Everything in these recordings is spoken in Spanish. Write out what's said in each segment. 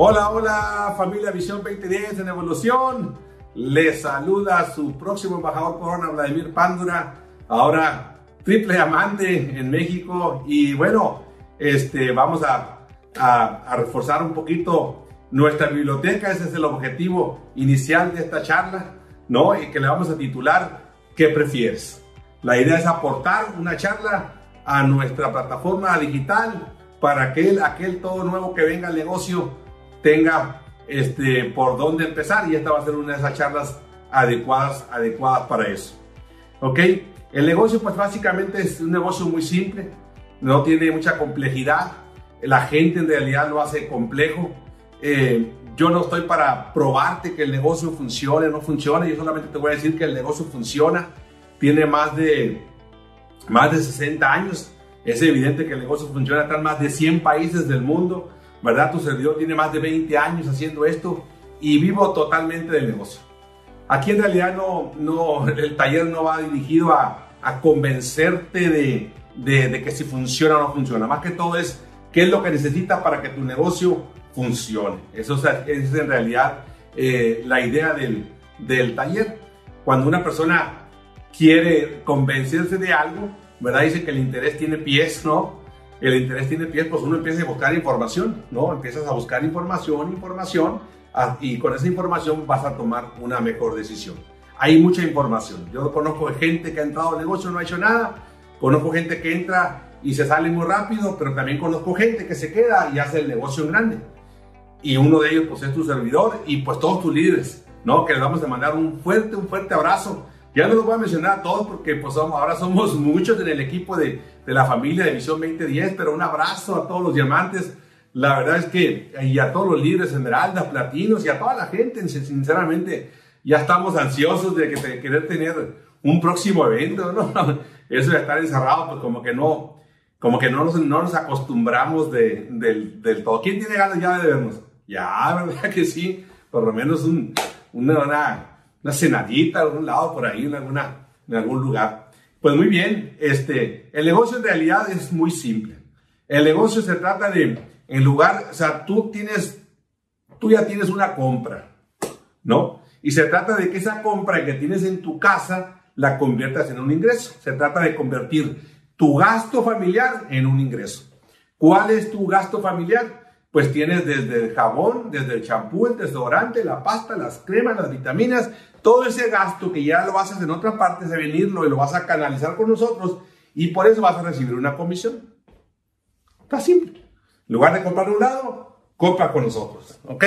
Hola, hola familia Visión 2010 en Evolución. Les saluda su próximo embajador corona, Vladimir Pándura. Ahora triple amante en México. Y bueno, este, vamos a, reforzar un poquito nuestra biblioteca. Ese es el objetivo inicial de esta charla, ¿no? Y que le vamos a titular ¿Qué prefieres? La idea es aportar una charla a nuestra plataforma digital para que aquel todo nuevo que venga al negocio tenga este, por dónde empezar y esta va a ser una de esas charlas adecuadas, adecuadas para eso. ¿Ok? El negocio pues básicamente es un negocio muy simple, no tiene mucha complejidad, la gente en realidad lo hace complejo. Eh, yo no estoy para probarte que el negocio funcione o no funcione, yo solamente te voy a decir que el negocio funciona, tiene más de, más de 60 años, es evidente que el negocio funciona, está en más de 100 países del mundo, ¿verdad? Tu servidor tiene más de 20 años haciendo esto y vivo totalmente del negocio. Aquí en realidad no, no, el taller no va dirigido a, a convencerte de, de, de, que si funciona o no funciona. Más que todo es qué es lo que necesitas para que tu negocio funcione. Eso es, es en realidad eh, la idea del, del taller. Cuando una persona quiere convencerse de algo, ¿verdad? Dice que el interés tiene pies, ¿no? El interés tiene pies, pues uno empieza a buscar información, ¿no? Empiezas a buscar información, información, y con esa información vas a tomar una mejor decisión. Hay mucha información. Yo conozco gente que ha entrado al negocio no ha hecho nada. Conozco gente que entra y se sale muy rápido, pero también conozco gente que se queda y hace el negocio en grande. Y uno de ellos pues es tu servidor y pues todos tus líderes, ¿no? Que les vamos a mandar un fuerte, un fuerte abrazo ya no los voy a mencionar a todos porque pues ahora somos muchos en el equipo de, de la familia de Visión 2010, pero un abrazo a todos los diamantes. La verdad es que, y a todos los líderes esmeraldas, platinos y a toda la gente, sinceramente, ya estamos ansiosos de, que, querer tener un próximo evento, ¿no? Eso de estar encerrado, pues como que no, como que no nos, no nos acostumbramos de, del, del todo. ¿Quién tiene ganas ya de vernos? Ya, ¿verdad que sí? Por lo menos un, una, una una cenadita, algún lado por ahí, en, alguna, en algún lugar. Pues muy bien, este, el negocio en realidad es muy simple. El negocio se trata de, en lugar, o sea, tú tienes, tú ya tienes una compra, ¿no? Y se trata de que esa compra que tienes en tu casa la conviertas en un ingreso. Se trata de convertir tu gasto familiar en un ingreso. ¿Cuál es tu gasto familiar? Pues tienes desde el jabón, desde el champú, el desodorante, la pasta, las cremas, las vitaminas, todo ese gasto que ya lo haces en otra parte, de venirlo y lo vas a canalizar con nosotros y por eso vas a recibir una comisión. Está simple. En lugar de comprar un lado, compra con nosotros, ¿ok?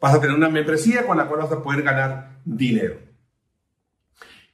Vas a tener una membresía con la cual vas a poder ganar dinero.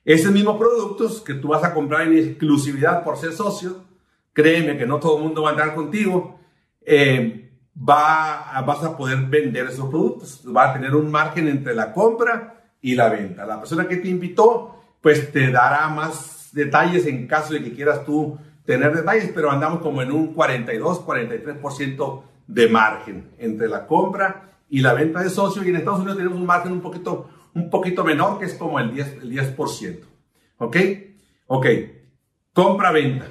Esos mismos productos que tú vas a comprar en exclusividad por ser socio, créeme que no todo el mundo va a andar contigo. Eh, va, vas a poder vender esos productos. Va a tener un margen entre la compra y la venta. La persona que te invitó, pues te dará más detalles en caso de que quieras tú tener detalles, pero andamos como en un 42, 43% de margen entre la compra y la venta de socio. Y en Estados Unidos tenemos un margen un poquito, un poquito menor, que es como el 10%. El 10%. ¿Ok? Ok. Compra-venta.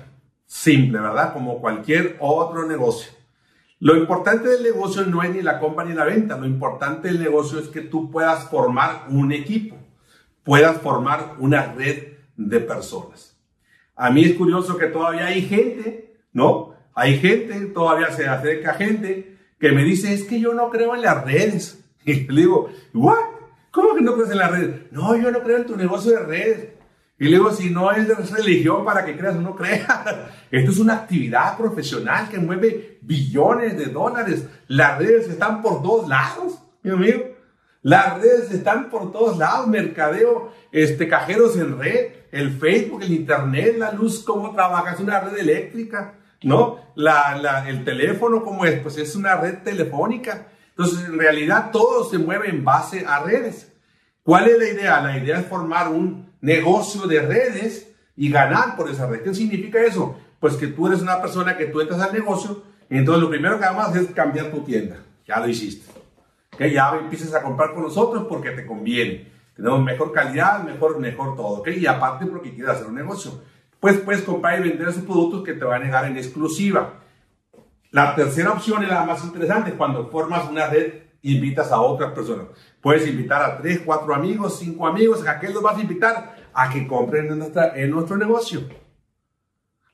Simple, ¿verdad? Como cualquier otro negocio. Lo importante del negocio no es ni la compra ni la venta, lo importante del negocio es que tú puedas formar un equipo, puedas formar una red de personas. A mí es curioso que todavía hay gente, ¿no? Hay gente, todavía se acerca gente que me dice, es que yo no creo en las redes. Y le digo, ¿what? ¿Cómo que no crees en las redes? No, yo no creo en tu negocio de redes. Y le digo, si no es de religión para que creas o no creas, esto es una actividad profesional que mueve billones de dólares. Las redes están por todos lados, mi amigo. Las redes están por todos lados, mercadeo, este, cajeros en red, el Facebook, el Internet, la luz, cómo trabaja, es una red eléctrica, ¿no? La, la, el teléfono, ¿cómo es? Pues es una red telefónica. Entonces, en realidad todo se mueve en base a redes. ¿Cuál es la idea? La idea es formar un negocio de redes y ganar por esa red. ¿Qué significa eso? Pues que tú eres una persona que tú entras al negocio entonces lo primero que vamos a hacer es cambiar tu tienda. Ya lo hiciste. Que ya empiezas a comprar con nosotros porque te conviene. Tenemos mejor calidad, mejor, mejor todo. ¿okay? Y aparte porque quieres hacer un negocio. Pues puedes comprar y vender esos productos que te van a negar en exclusiva. La tercera opción es la más interesante, cuando formas una red, invitas a otras personas. Puedes invitar a tres, cuatro amigos, cinco amigos, ¿a qué los vas a invitar? A que compren en, nuestro negocio.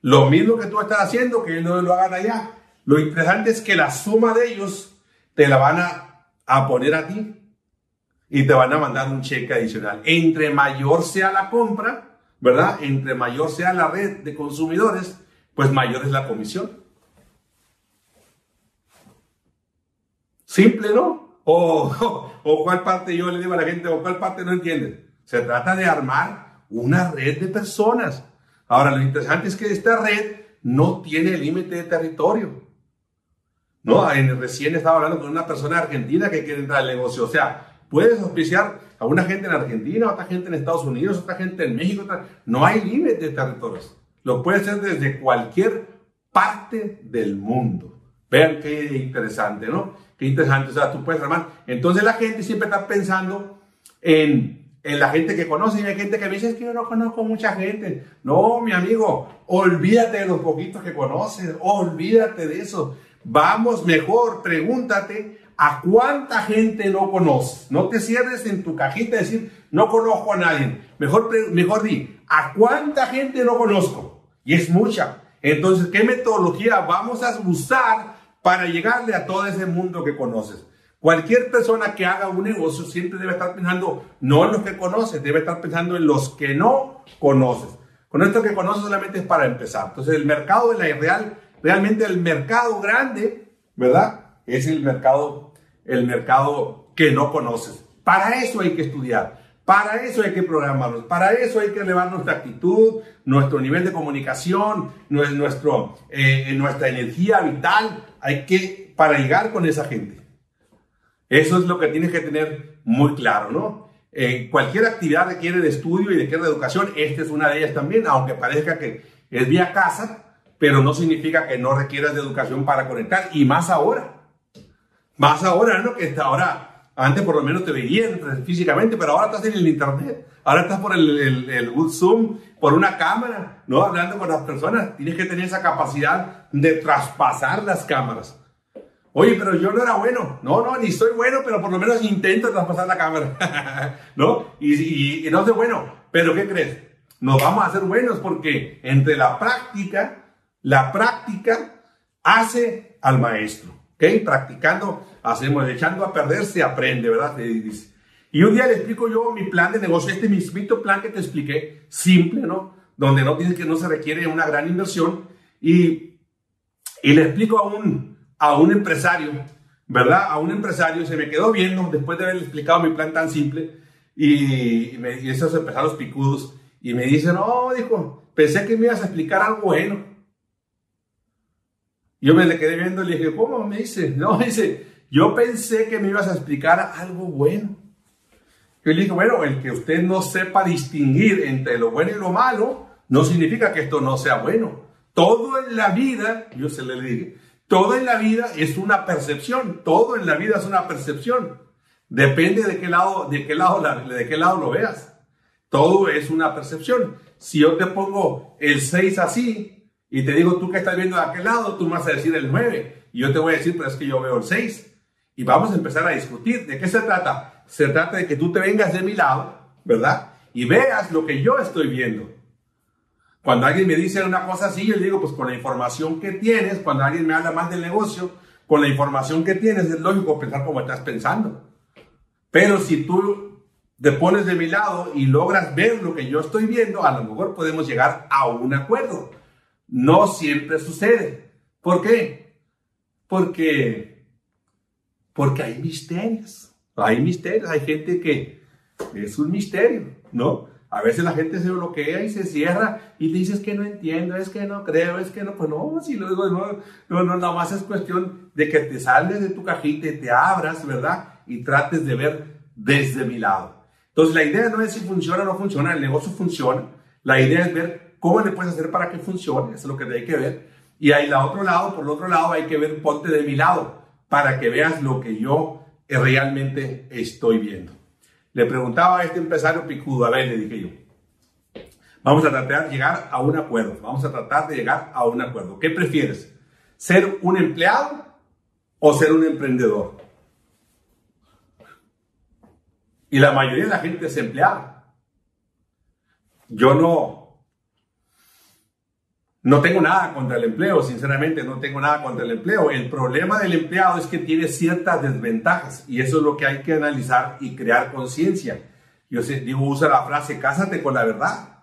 Lo mismo que tú estás haciendo, que ellos lo hagan allá. Lo interesante es que la suma de ellos te la van a, a poner a ti y te van a mandar un cheque adicional. Entre mayor sea la compra, ¿verdad? Entre mayor sea la red de consumidores, pues mayor es la comisión. Simple, ¿no? O, o, cuál parte yo le digo a la gente, o cuál parte no entiende. Se trata de armar una red de personas. Ahora, lo interesante es que esta red no tiene límite de territorio. ¿No? En, recién estaba hablando con una persona argentina que quiere entrar al negocio. O sea, puedes auspiciar a una gente en Argentina, otra gente en Estados Unidos, otra gente en México. No hay límite de territorios. Lo puede hacer desde cualquier parte del mundo. Vean qué interesante, ¿no? Qué interesante, o sea, tú puedes armar. Entonces la gente siempre está pensando en, en la gente que conoce y hay gente que me dice, es que yo no conozco mucha gente. No, mi amigo, olvídate de los poquitos que conoces, olvídate de eso. Vamos mejor, pregúntate a cuánta gente no conoces. No te cierres en tu cajita y decir, no conozco a nadie. Mejor, mejor di, ¿a cuánta gente no conozco? Y es mucha. Entonces, ¿qué metodología vamos a usar para llegarle a todo ese mundo que conoces. Cualquier persona que haga un negocio siempre debe estar pensando no en los que conoces, debe estar pensando en los que no conoces. Con esto que conoces solamente es para empezar. Entonces el mercado de la real, realmente el mercado grande, ¿verdad? Es el mercado, el mercado que no conoces. Para eso hay que estudiar. Para eso hay que programarnos, para eso hay que elevar nuestra actitud, nuestro nivel de comunicación, nuestro, eh, nuestra energía vital, hay que, para llegar con esa gente. Eso es lo que tienes que tener muy claro, ¿no? Eh, cualquier actividad requiere de estudio y requiere de educación, esta es una de ellas también, aunque parezca que es vía casa, pero no significa que no requieras de educación para conectar, y más ahora. Más ahora, ¿no? Que ahora antes por lo menos te veían físicamente, pero ahora estás en el internet. Ahora estás por el, el, el Zoom, por una cámara, ¿no? Hablando con las personas. Tienes que tener esa capacidad de traspasar las cámaras. Oye, pero yo no era bueno. No, no, ni soy bueno, pero por lo menos intento traspasar la cámara. ¿No? Y, y, no soy bueno. Pero ¿qué crees? Nos vamos a hacer buenos porque entre la práctica, la práctica hace al maestro. ¿Ok? Practicando hacemos, echando a perder se aprende, ¿verdad? Y un día le explico yo mi plan de negocio, este mismito plan que te expliqué, simple, ¿no? Donde no tienes que no se requiere una gran inversión y, y le explico a un, a un empresario, ¿verdad? A un empresario se me quedó viendo después de haberle explicado mi plan tan simple y, me, y esos empezaron los picudos y me dice, no, dijo, pensé que me ibas a explicar algo bueno. Yo me le quedé viendo y le dije, ¿cómo? Me dice, no, me dice, yo pensé que me ibas a explicar algo bueno. Yo le dije, bueno, el que usted no sepa distinguir entre lo bueno y lo malo, no significa que esto no sea bueno. Todo en la vida, yo se le dije, todo en la vida es una percepción, todo en la vida es una percepción. Depende de qué lado, de qué lado, de qué lado lo veas. Todo es una percepción. Si yo te pongo el 6 así y te digo tú que estás viendo de aquel lado, tú me vas a decir el 9. Y yo te voy a decir, pero es que yo veo el 6 y vamos a empezar a discutir. ¿De qué se trata? Se trata de que tú te vengas de mi lado, ¿verdad? Y veas lo que yo estoy viendo. Cuando alguien me dice una cosa así, yo le digo, pues con la información que tienes, cuando alguien me habla más del negocio, con la información que tienes, es lógico pensar como estás pensando. Pero si tú te pones de mi lado y logras ver lo que yo estoy viendo, a lo mejor podemos llegar a un acuerdo. No siempre sucede. ¿Por qué? Porque porque hay misterios. Hay misterios, hay gente que es un misterio, ¿no? A veces la gente se bloquea y se cierra y dices que no entiendo, es que no creo, es que no, pues no, si luego no, no, no, nada más es cuestión de que te salgas de tu cajita y te abras, ¿verdad? Y trates de ver desde mi lado. Entonces, la idea no es si funciona o no funciona, el negocio funciona. La idea es ver cómo le puedes hacer para que funcione, eso es lo que hay que ver. Y ahí, la otro lado, por el otro lado, hay que ver, ponte de mi lado, para que veas lo que yo realmente estoy viendo. Le preguntaba a este empresario picudo, a ver, le dije yo, vamos a tratar de llegar a un acuerdo, vamos a tratar de llegar a un acuerdo. ¿Qué prefieres? ¿Ser un empleado o ser un emprendedor? Y la mayoría de la gente es empleada. Yo no, no tengo nada contra el empleo, sinceramente no tengo nada contra el empleo. El problema del empleado es que tiene ciertas desventajas y eso es lo que hay que analizar y crear conciencia. Yo digo, usa la frase, cásate con la verdad.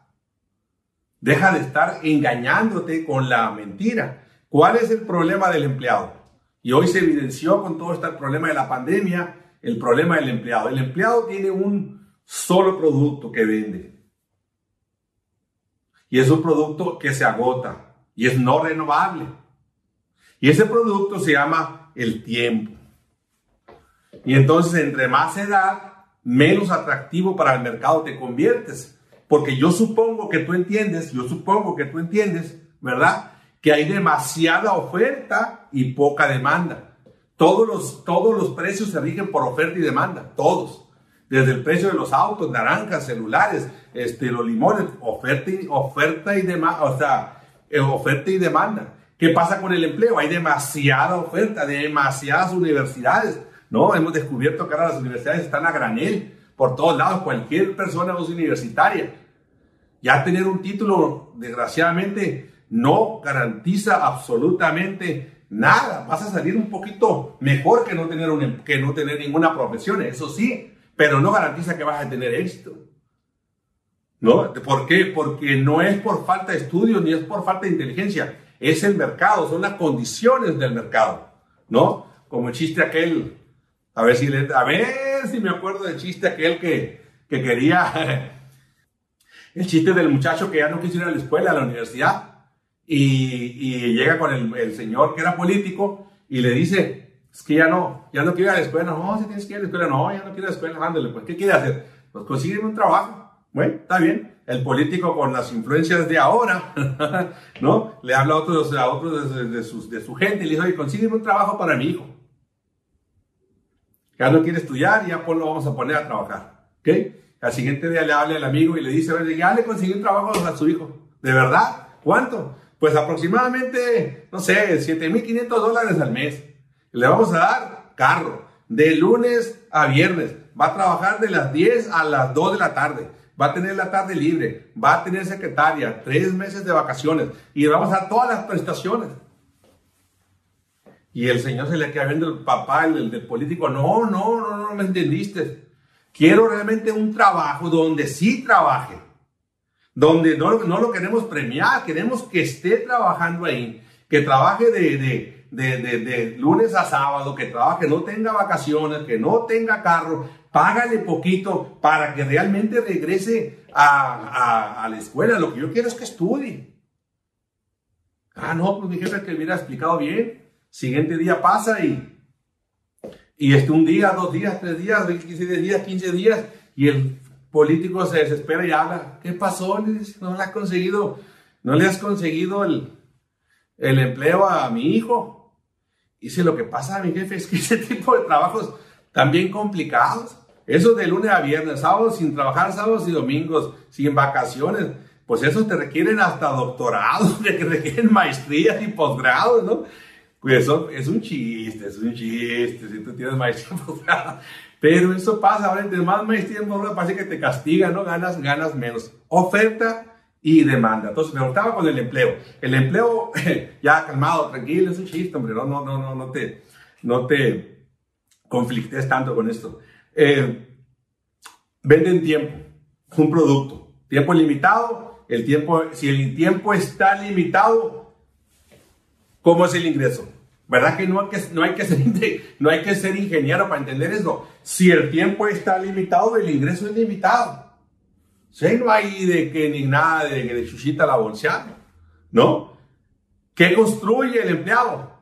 Deja de estar engañándote con la mentira. ¿Cuál es el problema del empleado? Y hoy se evidenció con todo este problema de la pandemia, el problema del empleado. El empleado tiene un solo producto que vende. Y es un producto que se agota y es no renovable. Y ese producto se llama el tiempo. Y entonces entre más edad, menos atractivo para el mercado te conviertes. Porque yo supongo que tú entiendes, yo supongo que tú entiendes, ¿verdad? Que hay demasiada oferta y poca demanda. Todos los, todos los precios se rigen por oferta y demanda, todos. Desde el precio de los autos, naranjas, celulares, este, los limones, oferta y, oferta y demanda, o sea, eh, oferta y demanda. ¿Qué pasa con el empleo? Hay demasiada oferta, demasiadas universidades, ¿no? Hemos descubierto que ahora las universidades están a granel por todos lados, cualquier persona es universitaria. Ya tener un título, desgraciadamente, no garantiza absolutamente nada, vas a salir un poquito mejor que no tener, un, que no tener ninguna profesión, eso sí, pero no garantiza que vas a tener éxito. ¿No? ¿Por qué? Porque no es por falta de estudio ni es por falta de inteligencia, es el mercado, son las condiciones del mercado, ¿no? Como el chiste aquel, a ver si, a ver si me acuerdo del chiste aquel que, que quería, el chiste del muchacho que ya no quiso ir a la escuela, a la universidad, y, llega con el, señor que era político y le dice, es que ya no, ya no quiero ir a la escuela, no, si tienes que ir a la escuela, no, ya no quiero ir a la escuela, ándale, pues, ¿qué quiere hacer? Pues consigue un trabajo, bueno, está bien, el político con las influencias de ahora, ¿no? Le habla a otros, a otros de, de, su gente y le dice, oye, consígueme un trabajo para mi hijo. Ya no quiere estudiar, ya pues lo vamos a poner a trabajar, ¿ok? Al siguiente día le habla al amigo y le dice, ya le conseguí un trabajo a su hijo. ¿De verdad? ¿Cuánto? Pues aproximadamente, no sé, 7.500 dólares al mes. Le vamos a dar carro de lunes a viernes. Va a trabajar de las 10 a las 2 de la tarde. Va a tener la tarde libre. Va a tener secretaria. Tres meses de vacaciones. Y le vamos a dar todas las prestaciones. Y el señor se le queda viendo el papá, el, del político. No, no, no, no me entendiste. Quiero realmente un trabajo donde sí trabaje donde no, no lo queremos premiar, queremos que esté trabajando ahí, que trabaje de, de, de, de, lunes a sábado, que trabaje, no tenga vacaciones, que no tenga carro, págale poquito para que realmente regrese a, a, la escuela. Lo que yo quiero es que estudie. Ah, no, pues mi jefe que hubiera explicado bien. Siguiente día pasa y, y este un día, dos días, tres días, 15 días, 15 días, y el político se desespera y habla, ¿qué pasó? no le has conseguido, no le has conseguido el, el empleo a mi hijo. Dice, lo que pasa mi jefe es que ese tipo de trabajos también complicados, esos de lunes a viernes, sábados sin trabajar, sábados y domingos, sin vacaciones, pues esos te requieren hasta doctorados, te requieren maestrías y posgrados, ¿no? Pues eso es un chiste, es un chiste, si tú tienes maestría y posgrado. Pero eso pasa, ahora entre más maestría en parece que te castiga, ¿no? Ganas, ganas menos. Oferta y demanda. Entonces me gustaba con el empleo. El empleo, ya calmado, tranquilo, es un chiste, hombre, no, no, no, no, no te, no te conflictes tanto con esto. Eh, venden tiempo, un producto, tiempo limitado, el tiempo, si el tiempo está limitado, ¿cómo es el ingreso? ¿Verdad que no hay que, no hay que, ser, no hay que ser ingeniero para entender eso? Si el tiempo está limitado, el ingreso es limitado. Si no hay de que ni nada de, de chuchita la bolsa, ¿no? ¿Qué construye el empleado?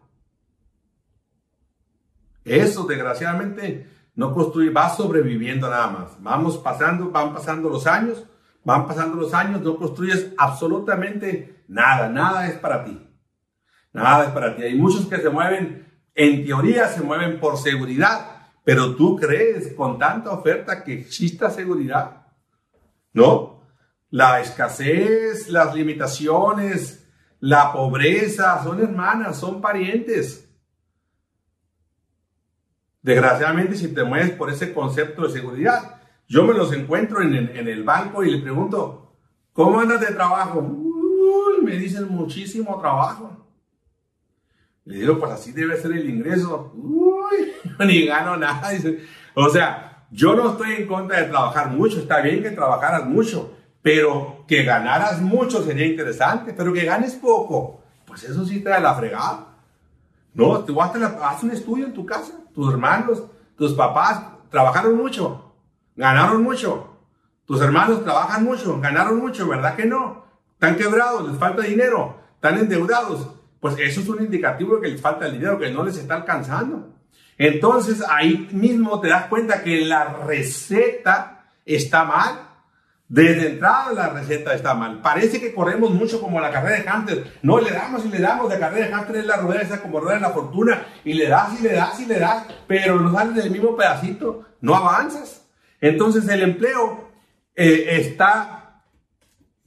Eso, desgraciadamente, no construye, va sobreviviendo nada más. Vamos pasando, van pasando los años, van pasando los años, no construyes absolutamente nada, nada es para ti. Nada es para ti. Hay muchos que se mueven, en teoría se mueven por seguridad, pero tú crees con tanta oferta que exista seguridad. ¿No? La escasez, las limitaciones, la pobreza, son hermanas, son parientes. Desgraciadamente, si te mueves por ese concepto de seguridad, yo me los encuentro en el, banco y le pregunto, ¿cómo andas de trabajo? Uy, me dicen muchísimo trabajo. Le digo, pues así debe ser el ingreso. Uy, ni gano nada. O sea, yo no estoy en contra de trabajar mucho. Está bien que trabajaras mucho, pero que ganaras mucho sería interesante. Pero que ganes poco, pues eso sí te da la fregada. No, tú haz un estudio en tu casa tus hermanos, tus papás trabajaron mucho, ganaron mucho. Tus hermanos trabajan mucho, ganaron mucho, ¿verdad que no? Están quebrados, les falta dinero, están endeudados. Pues eso es un indicativo de que les falta el dinero, que no les está alcanzando. Entonces ahí mismo te das cuenta que la receta está mal desde entrada la receta está mal. Parece que corremos mucho como la carrera de hamster. No, le damos y le damos. La carrera de hamster es la rueda esa como rueda de la fortuna. Y le das y le das y le das. Pero no sales del mismo pedacito. No avanzas. Entonces el empleo eh, está,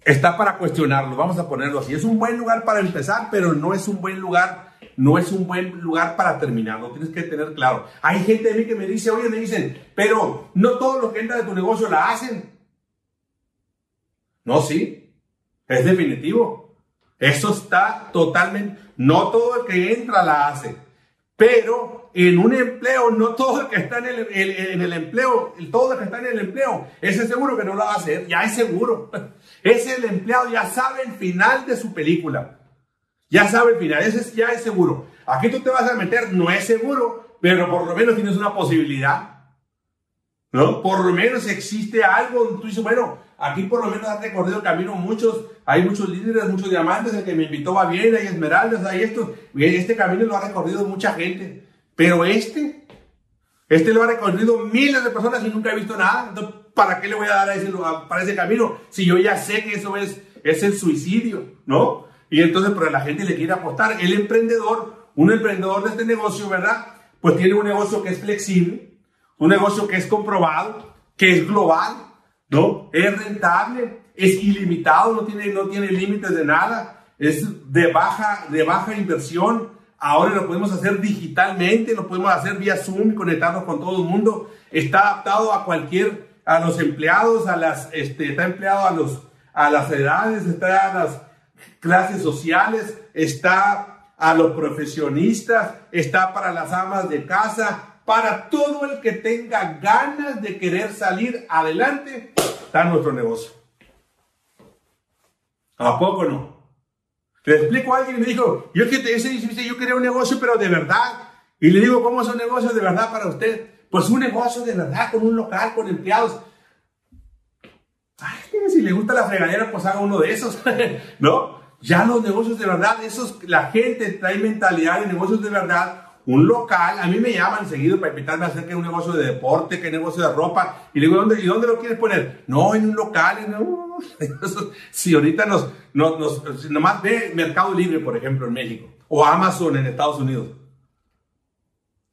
está para cuestionarlo. Vamos a ponerlo así. Es un buen lugar para empezar, pero no es un buen lugar. No es un buen lugar para terminar, lo tienes que tener claro. Hay gente de mí que me dice, oye, me dicen, pero no todo lo que entra de tu negocio la hacen. No, sí, es definitivo. Eso está totalmente, no todo el que entra la hace, pero en un empleo, no todo el que está en el, en el empleo, todo el que está en el empleo, ese seguro que no lo va a hacer, ya es seguro. Ese el empleado ya sabe el final de su película. Ya sabe el final, ese ya es seguro. Aquí tú te vas a meter, no es seguro, pero por lo menos tienes una posibilidad. ¿No? Por lo menos existe algo tú dices, bueno, Aquí por lo menos ha recorrido el camino muchos, hay muchos líderes, muchos diamantes, el que me invitó va bien, hay esmeraldas, hay esto. Este camino lo ha recorrido mucha gente. Pero este, este lo ha recorrido miles de personas y nunca he visto nada. Entonces, ¿para qué le voy a dar a ese, para ese camino si yo ya sé que eso es, es el suicidio, ¿no? Y entonces, pero la gente le quiere apostar. El emprendedor, un emprendedor de este negocio, ¿verdad? Pues tiene un negocio que es flexible, un negocio que es comprobado, que es global, ¿no? Es rentable, es ilimitado, no tiene, no tiene límites de nada, es de baja, de baja inversión. Ahora lo podemos hacer digitalmente, lo podemos hacer vía Zoom, conectarnos con todo el mundo. Está adaptado a cualquier, a los empleados, a las, este, está empleado a los, a las edades, está a las clases sociales, está a los profesionistas, está para las amas de casa, para todo el que tenga ganas de querer salir adelante, está nuestro negocio. ¿A poco no? Le explico a alguien y me dijo, yo, que ese, yo quería un negocio, pero de verdad. Y le digo, ¿cómo es un negocio de verdad para usted? Pues un negocio de verdad, con un local, con empleados. Si le gusta la fregadera, pues haga uno de esos, ¿no? Ya los negocios de verdad, esos, la gente trae mentalidad de negocios de verdad, un local, a mí me llaman seguido para invitarme a hacer que un negocio de deporte, que un negocio de ropa, y le digo, ¿dónde, ¿y dónde lo quieres poner? No, en un local, si ahorita nos, nos, nos, nomás ve Mercado Libre, por ejemplo, en México, o Amazon en Estados Unidos,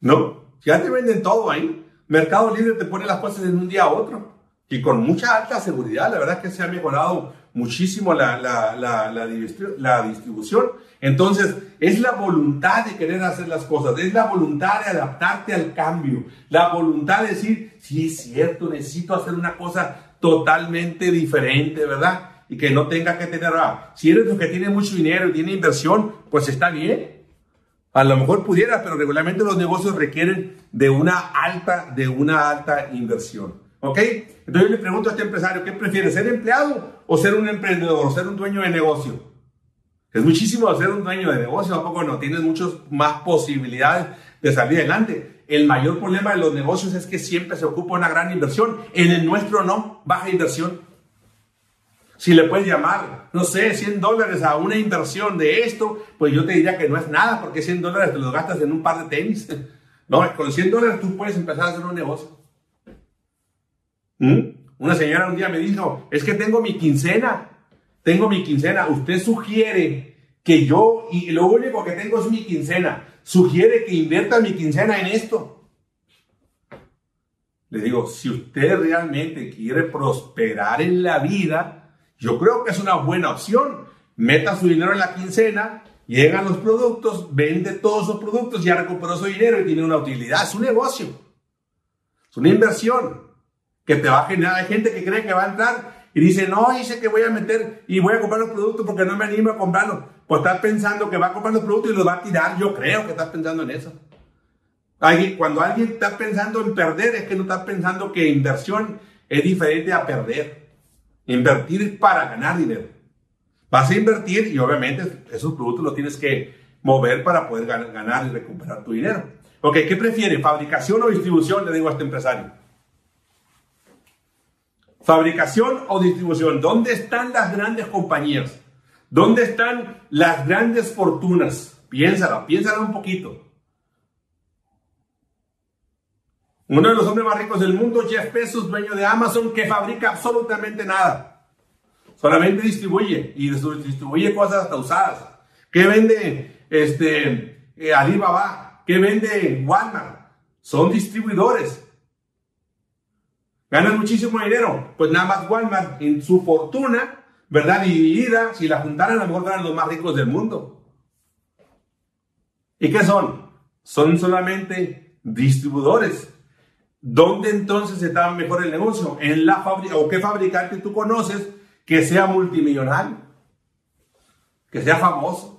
¿no? Ya te venden todo ahí. Mercado Libre te pone las cosas en un día a otro, y con mucha alta seguridad, la verdad es que se ha mejorado muchísimo la, la, la, la, distribución. Entonces, es la voluntad de querer hacer las cosas, es la voluntad de adaptarte al cambio, la voluntad de decir, sí, es cierto, necesito hacer una cosa totalmente diferente, ¿verdad? Y que no tenga que tener, ah, si eres los que tiene mucho dinero y tiene inversión, pues está bien. A lo mejor pudiera, pero regularmente los negocios requieren de una alta, de una alta inversión. ¿Ok? Entonces yo le pregunto a este empresario, ¿qué prefiere? ¿Ser empleado o ser un emprendedor, o ser un dueño de negocio? Es muchísimo ser un dueño de negocio, ¿a poco no? Tienes muchas más posibilidades de salir adelante. El mayor problema de los negocios es que siempre se ocupa una gran inversión. En el nuestro no, baja inversión. Si le puedes llamar, no sé, 100 dólares a una inversión de esto, pues yo te diría que no es nada, porque 100 dólares te los gastas en un par de tenis. No, con 100 dólares tú puedes empezar a hacer un negocio. ¿Mm? Una señora un día me dijo, es que tengo mi quincena, tengo mi quincena, usted sugiere que yo, y lo único que tengo es mi quincena, sugiere que invierta mi quincena en esto. Le digo, si usted realmente quiere prosperar en la vida, yo creo que es una buena opción. Meta su dinero en la quincena, llegan los productos, vende todos los productos, ya recuperó su dinero y tiene una utilidad. Es un negocio. Es una inversión que te va a generar. Hay gente que cree que va a entrar y dice, no, dice que voy a meter y voy a comprar los productos porque no me animo a comprarlos. Pues estás pensando que va a comprar los productos y los va a tirar. Yo creo que estás pensando en eso. Cuando alguien está pensando en perder, es que no está pensando que inversión es diferente a perder. Invertir es para ganar dinero. Vas a invertir y obviamente esos productos los tienes que mover para poder ganar y recuperar tu dinero. Ok, ¿qué prefiere? ¿Fabricación o distribución? Le digo a este empresario. Fabricación o distribución. ¿Dónde están las grandes compañías? ¿Dónde están las grandes fortunas? Piénsala, piénsala un poquito. Uno de los hombres más ricos del mundo, Jeff Bezos, dueño de Amazon, que fabrica absolutamente nada. Solamente distribuye y distribuye cosas hasta usadas. ¿Qué vende este, eh, Alibaba? ¿Qué vende Walmart? Son distribuidores. Ganan muchísimo dinero. Pues nada más Walmart en su fortuna, ¿verdad? Dividida, si la juntaran, a lo mejor ganan los más ricos del mundo. ¿Y qué son? Son solamente distribuidores. ¿Dónde entonces está mejor el negocio? En la fábrica, o qué fabricante tú conoces que sea multimillonario, que sea famoso.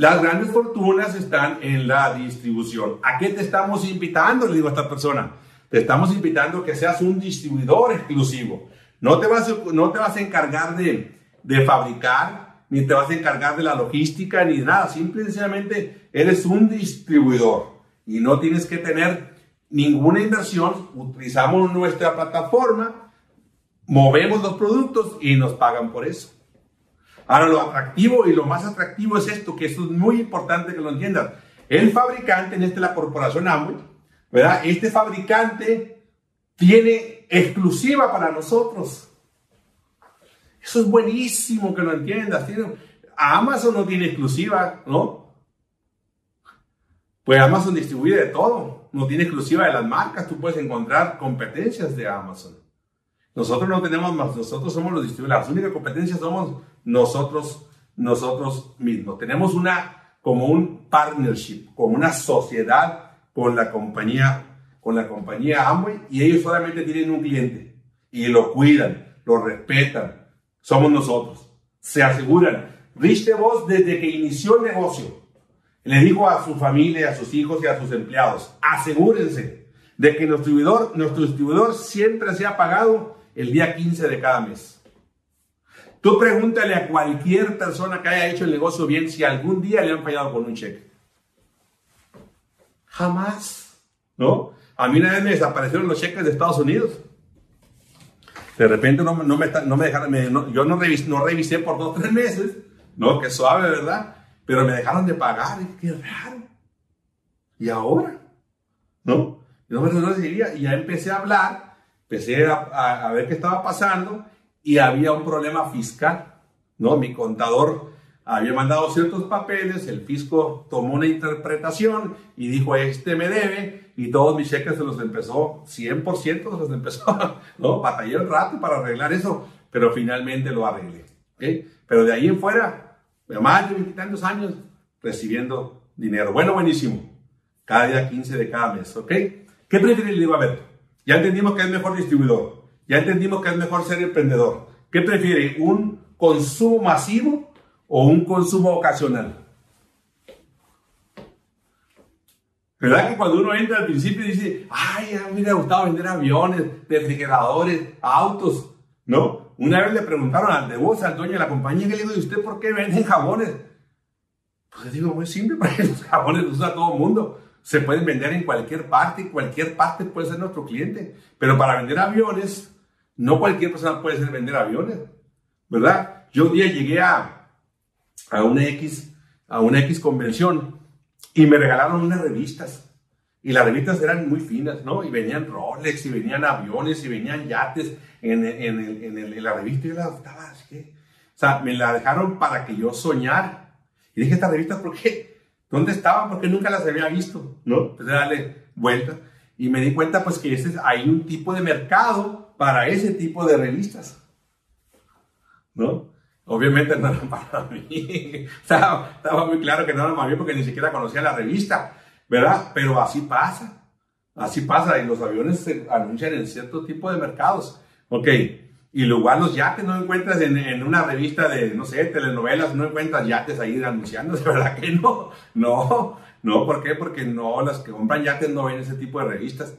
Las grandes fortunas están en la distribución. ¿A qué te estamos invitando? Le digo a esta persona. Te estamos invitando a que seas un distribuidor exclusivo. No te vas, no te vas a encargar de, fabricar, ni te vas a encargar de la logística, ni nada. Simplemente eres un distribuidor y no tienes que tener ninguna inversión. Utilizamos nuestra plataforma, movemos los productos y nos pagan por eso. Ahora, lo atractivo y lo más atractivo es esto, que esto es muy importante que lo entiendas. El fabricante, en este la corporación Amway, ¿verdad? Este fabricante tiene exclusiva para nosotros. Eso es buenísimo que lo entiendas. Amazon no tiene exclusiva, ¿no? Pues Amazon distribuye de todo. No tiene exclusiva de las marcas. Tú puedes encontrar competencias de Amazon. Nosotros no tenemos más. Nosotros somos los distribuidores. Las únicas competencias somos nosotros, nosotros mismos. Tenemos una, como un partnership, como una sociedad con la compañía, con la compañía Amway y ellos solamente tienen un cliente y lo cuidan, lo respetan. Somos nosotros. Se aseguran. Rich DeVos desde que inició el negocio le dijo a su familia, a sus hijos y a sus empleados, asegúrense de que nuestro distribuidor, nuestro distribuidor siempre sea pagado el día 15 de cada mes. Tú pregúntale a cualquier persona que haya hecho el negocio bien si algún día le han fallado con un cheque. Jamás. ¿No? A mí una vez me desaparecieron los cheques de Estados Unidos. De repente no, me, dejaron, yo no revisé, no revisé por dos o tres meses. No, que suave, ¿verdad? Pero me dejaron de pagar. Qué raro. ¿Y ahora? ¿No? Y no me Y ya empecé a hablar, empecé a ver qué estaba pasando y había un problema fiscal, ¿no? Mi contador había mandado ciertos papeles, el fisco tomó una interpretación y dijo, este me debe, y todos mis cheques se los empezó, 100% se los empezó, ¿no? Batallé un rato para arreglar eso, pero finalmente lo arreglé, ¿ok? Pero de ahí en fuera, más de 20 años recibiendo dinero. Bueno, buenísimo. Cada día 15 de cada mes, ¿ok? ¿Qué prefiere? Le digo, a ver, ya entendimos que es mejor distribuidor. Ya entendimos que es mejor ser emprendedor. ¿Qué prefiere? ¿Un consumo masivo o un consumo ocasional? ¿Verdad que cuando uno entra al principio dice, ay, a mí me ha gustado vender aviones, refrigeradores, autos? ¿No? Una vez le preguntaron al de vos, al dueño de la compañía, ¿qué le digo, ¿y usted por qué venden jabones? Pues digo, muy simple, porque los jabones los usa todo el mundo. Se pueden vender en cualquier parte, cualquier parte puede ser nuestro cliente. Pero para vender aviones, no cualquier persona puede ser vender aviones, ¿verdad? Yo un día llegué a, a una X, a una X convención y me regalaron unas revistas. Y las revistas eran muy finas, ¿no? Y venían Rolex, y venían aviones, y venían yates en, en, en, en la revista. Y yo la estaba así O sea, me la dejaron para que yo soñara. Y dije, ¿estas revistas por qué? ¿Dónde estaban? Porque nunca las había visto, ¿no? Entonces, darle vuelta. Y me di cuenta, pues, que ese, hay un tipo de mercado para ese tipo de revistas, ¿no? Obviamente no eran para mí. estaba, estaba muy claro que no eran para mí porque ni siquiera conocía la revista, ¿verdad? Pero así pasa. Así pasa. Y los aviones se anuncian en cierto tipo de mercados. Ok. Y luego los yates no encuentras en, en, una revista de, no sé, telenovelas, no encuentras yates ahí anunciándose, ¿verdad que no? No, no, ¿por qué? Porque no, las que compran yates no ven ese tipo de revistas.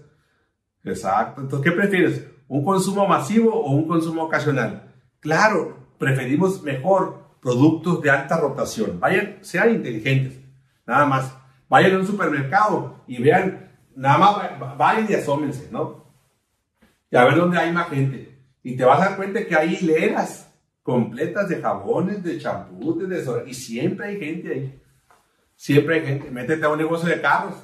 Exacto. Entonces, ¿qué prefieres? ¿Un consumo masivo o un consumo ocasional? Claro, preferimos mejor productos de alta rotación. Vayan, sean inteligentes, nada más. Vayan a un supermercado y vean, nada más vayan y asómense, ¿no? Y a ver dónde hay más gente. Y te vas a dar cuenta que hay hileras completas de jabones, de champús, de desodorante. Y siempre hay gente ahí. Siempre hay gente. Métete a un negocio de carros.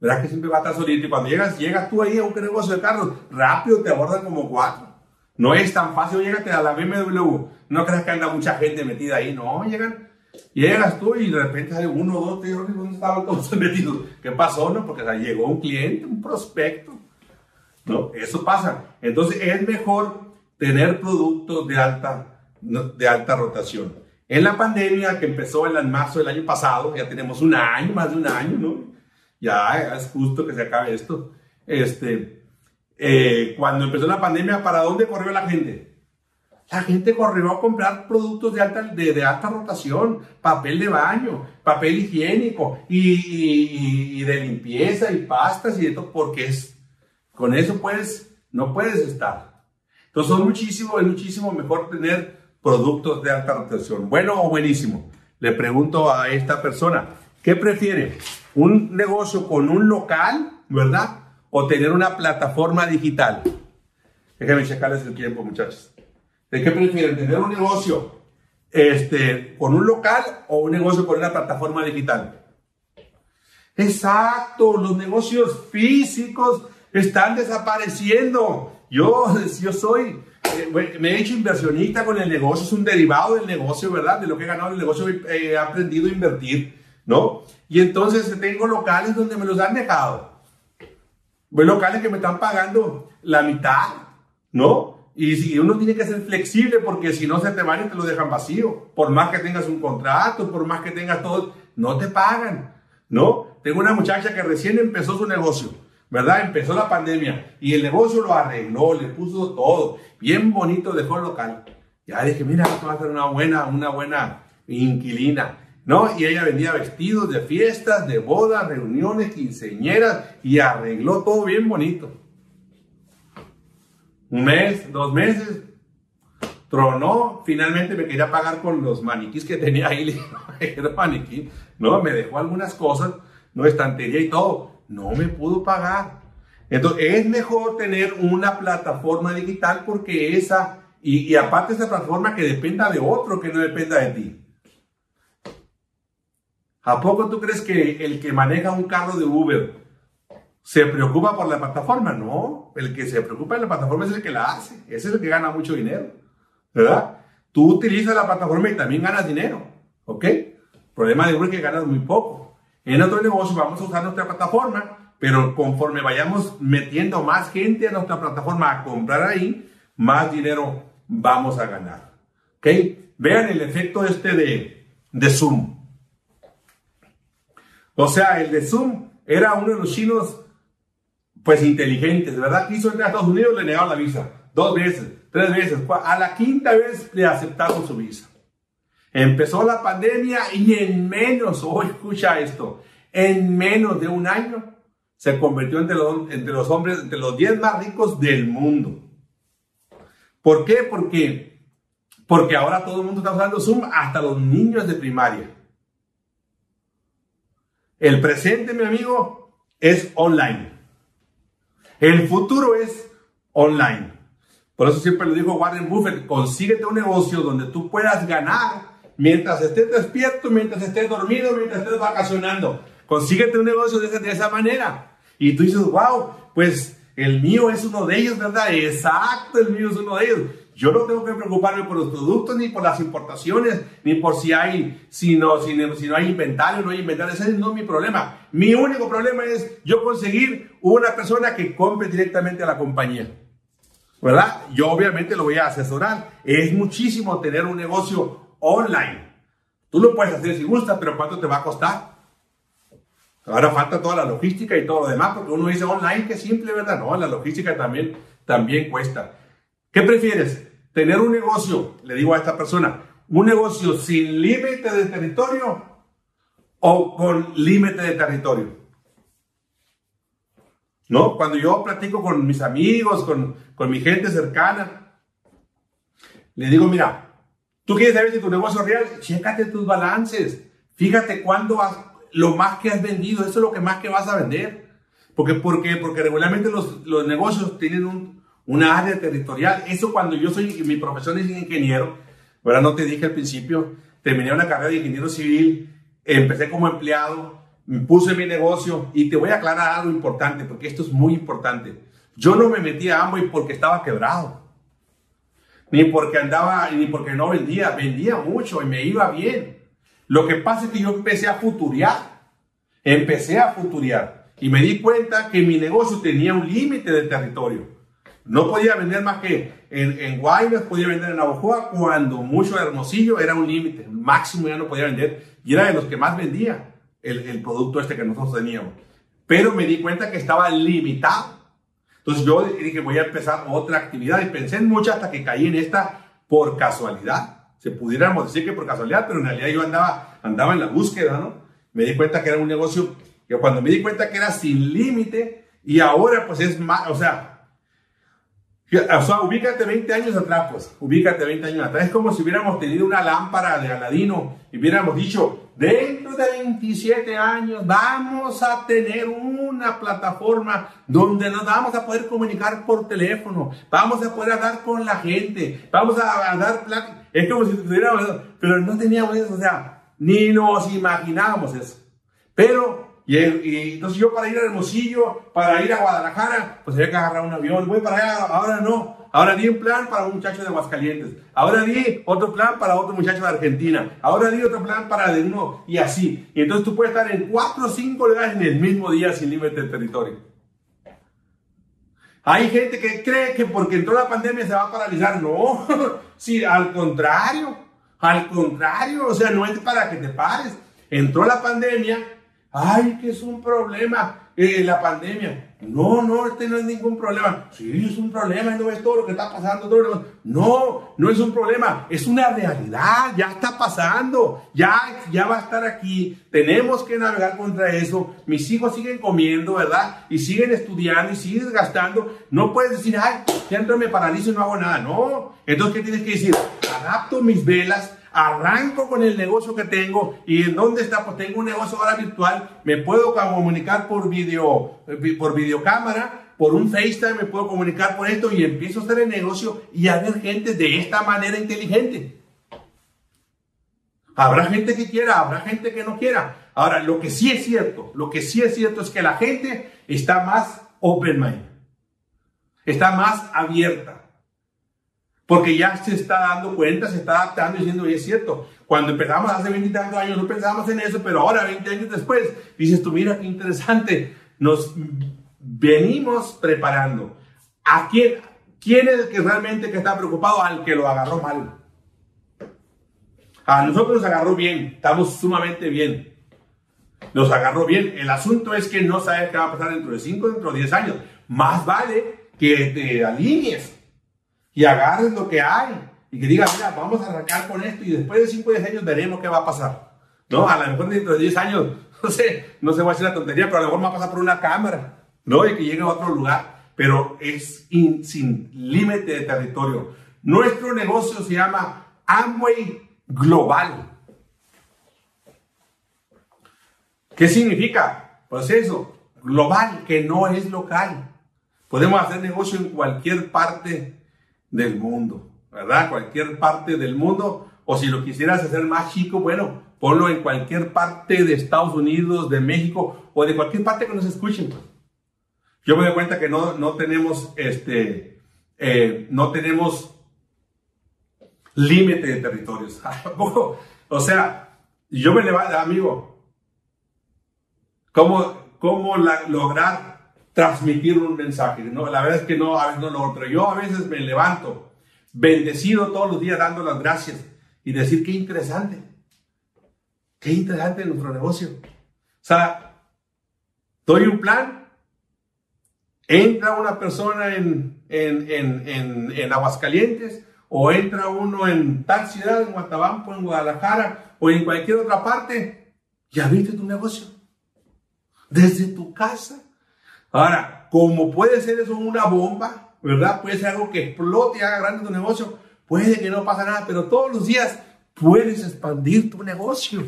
Verás que siempre va a estar solito. Y cuando llegas, llegas tú ahí a un negocio de carros, rápido te abordan como cuatro. No es tan fácil, llégate a la BMW. No creas que anda mucha gente metida ahí. No, llegan. Llegas tú y de repente hay uno, dos, tres, ¿dónde estaban todos metidos? ¿Qué pasó? No, porque llegó un cliente, un prospecto. No, eso pasa. Entonces es mejor tener productos de alta, de alta rotación. En la pandemia que empezó en marzo del año pasado, ya tenemos un año, más de un año, ¿no? Ya es justo que se acabe esto. Este, eh, cuando empezó la pandemia, ¿para dónde corrió la gente? La gente corrió a comprar productos de alta, de, alta rotación, papel de baño, papel higiénico y, de limpieza y pastas y todo, porque es, con eso puedes, no puedes estar. Entonces son muchísimo, es muchísimo mejor tener productos de alta rotación. Bueno o buenísimo. Le pregunto a esta persona, ¿qué prefiere? ¿Un negocio con un local, verdad? o tener una plataforma digital? Déjenme checarles el tiempo, muchachos. ¿De qué prefieren? ¿Tener un negocio este, con un local o un negocio con una plataforma digital? Exacto, los negocios físicos están desapareciendo. Yo, yo soy, eh, me he hecho inversionista con el negocio, es un derivado del negocio, ¿verdad? De lo que he ganado en el negocio, eh, he aprendido a invertir, ¿no? Y entonces tengo locales donde me los han dejado Veo locales que me están pagando la mitad, ¿no? Y si uno tiene que ser flexible porque si no se te van y te lo dejan vacío. Por más que tengas un contrato, por más que tengas todo, no te pagan, ¿no? Tengo una muchacha que recién empezó su negocio, ¿verdad? Empezó la pandemia y el negocio lo arregló, le puso todo, bien bonito dejó el local. Ya dije, mira, esto va a ser una buena, una buena inquilina. ¿no? Y ella vendía vestidos de fiestas, de bodas, reuniones, quinceñeras y arregló todo bien bonito. Un mes, dos meses, tronó, finalmente me quería pagar con los maniquís que tenía ahí, le dije, no, maniquí, no, me dejó algunas cosas, no, estantería y todo, no me pudo pagar. Entonces, es mejor tener una plataforma digital porque esa, y, y aparte esa plataforma que dependa de otro, que no dependa de ti. ¿A poco tú crees que el que maneja un carro de Uber se preocupa por la plataforma? No, el que se preocupa de la plataforma es el que la hace, ese es el que gana mucho dinero, ¿verdad? Tú utilizas la plataforma y también ganas dinero, ¿ok? problema de Uber es que ganas muy poco. En otro negocio vamos a usar nuestra plataforma, pero conforme vayamos metiendo más gente a nuestra plataforma a comprar ahí, más dinero vamos a ganar, ¿ok? Vean el efecto este de, de Zoom. O sea, el de Zoom era uno de los chinos, pues inteligentes, ¿verdad? Quiso entrar a Estados Unidos, le negaron la visa. Dos veces, tres veces. A la quinta vez le aceptaron su visa. Empezó la pandemia y en menos, oh, escucha esto, en menos de un año se convirtió entre los, hombres, entre los 10 más ricos del mundo. ¿Por qué? Porque, porque ahora todo el mundo está usando Zoom, hasta los niños de primaria. El presente, mi amigo, es online. El futuro es online. Por eso siempre lo dijo Warren Buffett, consíguete un negocio donde tú puedas ganar mientras estés despierto, mientras estés dormido, mientras estés vacacionando. consíguete un negocio de esa, manera. Y tú dices, wow, pues el mío es uno de ellos, ¿verdad? Exacto, el mío es uno de ellos. Yo no tengo que preocuparme por los productos, ni por las importaciones, ni por si hay, si no, si no hay inventario, no hay inventario. Ese no es mi problema. Mi único problema es yo conseguir una persona que compre directamente a la compañía. ¿Verdad? Yo obviamente lo voy a asesorar. Es muchísimo tener un negocio online. Tú lo puedes hacer si gustas, pero ¿cuánto te va a costar? Ahora falta toda la logística y todo lo demás, porque uno dice online que simple, ¿verdad? No, la logística también, también cuesta. ¿Qué prefieres? ¿Tener un negocio, le digo a esta persona, un negocio sin límite de territorio o con límite de territorio? ¿No? Cuando yo platico con mis amigos, con, con mi gente cercana, le digo, mira, tú quieres saber si tu negocio es real, chécate tus balances, fíjate cuándo has lo más que has vendido, eso es lo que más que vas a vender. Porque, ¿Por qué? Porque regularmente los, los negocios tienen un, una área territorial. Eso cuando yo soy, mi profesión es ingeniero, ¿verdad? No te dije al principio, terminé una carrera de ingeniero civil, empecé como empleado, puse mi negocio y te voy a aclarar algo importante, porque esto es muy importante. Yo no me metí a Amway porque estaba quebrado, ni porque andaba, ni porque no vendía, vendía mucho y me iba bien. Lo que pasa es que yo empecé a futuriar, empecé a futuriar y me di cuenta que mi negocio tenía un límite de territorio. No podía vender más que en, en Guaymas, podía vender en Navajoa, cuando mucho Hermosillo era un límite, máximo ya no podía vender y era de los que más vendía el, el producto este que nosotros teníamos. Pero me di cuenta que estaba limitado. Entonces yo dije, voy a empezar otra actividad y pensé en mucho hasta que caí en esta por casualidad se pudiéramos decir que por casualidad, pero en realidad yo andaba, andaba en la búsqueda, ¿no? Me di cuenta que era un negocio, que cuando me di cuenta que era sin límite, y ahora pues es más, o sea, o sea, ubícate 20 años atrás, pues, ubícate 20 años atrás. Es como si hubiéramos tenido una lámpara de Aladino y hubiéramos dicho, dentro de 27 años vamos a tener una plataforma donde nos vamos a poder comunicar por teléfono, vamos a poder hablar con la gente, vamos a, dar plata. Es como si tuviéramos pero no teníamos eso, o sea, ni nos imaginábamos eso. Pero y, entonces yo para ir a Hermosillo, para ir a Guadalajara, pues había que agarrar un avión. Voy para allá, ahora no. Ahora di un plan para un muchacho de Aguascalientes. Ahora di otro plan para otro muchacho de Argentina. Ahora di otro plan para de uno y así. Y entonces tú puedes estar en cuatro o cinco lugares en el mismo día sin límite de territorio. Hay gente que cree que porque entró la pandemia se va a paralizar. No, sí, al contrario. Al contrario, o sea, no es para que te pares. Entró la pandemia ay, que es un problema eh, la pandemia. No, no, este no es ningún problema. Sí, es un problema, no ves todo lo que está pasando. Todo No, no es un problema, es una realidad, ya está pasando, ya, ya va a estar aquí. Tenemos que navegar contra eso. Mis hijos siguen comiendo, ¿verdad? Y siguen estudiando y siguen gastando. No puedes decir, ay, ya entro, me paralizo y no hago nada. No, entonces, ¿qué tienes que decir? Adapto mis velas arranco con el negocio que tengo y en dónde está, pues tengo un negocio ahora virtual, me puedo comunicar por video, por videocámara, por un FaceTime, me puedo comunicar por esto y empiezo a hacer el negocio y a ver gente de esta manera inteligente. Habrá gente que quiera, habrá gente que no quiera. Ahora, lo que sí es cierto, lo que sí es cierto es que la gente está más open mind, está más abierta. Porque ya se está dando cuenta, se está adaptando y diciendo, y es cierto, cuando empezamos hace 20 y tantos años no pensábamos en eso, pero ahora, 20 años después, dices tú, mira qué interesante, nos venimos preparando. ¿A quién, quién es el que realmente que está preocupado? Al que lo agarró mal. A nosotros nos agarró bien, estamos sumamente bien. Nos agarró bien. El asunto es que no sabes qué va a pasar dentro de 5, dentro de 10 años. Más vale que te alinees y agarres lo que hay y que digas, mira, vamos a arrancar con esto y después de 5 o 10 años veremos qué va a pasar. ¿No? A lo mejor dentro de 10 años, no sé, no se va a decir la tontería, pero a lo mejor va a pasar por una cámara, ¿no? Y que llegue a otro lugar, pero es sin límite de territorio. Nuestro negocio se llama Amway Global. ¿Qué significa? Pues eso, global, que no es local. Podemos hacer negocio en cualquier parte del mundo, ¿verdad? Cualquier parte del mundo. O si lo quisieras hacer más chico, bueno, ponlo en cualquier parte de Estados Unidos, de México o de cualquier parte que nos escuchen. Pues. Yo me doy cuenta que no, no tenemos este, eh, no tenemos límite de territorios. o sea, yo me levanto, amigo, ¿cómo, cómo lograr transmitir un mensaje? No, la verdad es que no, a veces no logro, pero yo a veces me levanto bendecido todos los días dando las gracias y decir qué interesante, qué interesante nuestro negocio. O sea, doy un plan, entra una persona en, en, en, en, Aguascalientes o entra uno en tal ciudad, en Guatabampo, en Guadalajara o en cualquier otra parte y abriste tu negocio desde tu casa. Ahora, como puede ser eso una bomba, ¿verdad? Puede ser algo que explote y haga grande tu negocio. Puede que no pasa nada, pero todos los días puedes expandir tu negocio.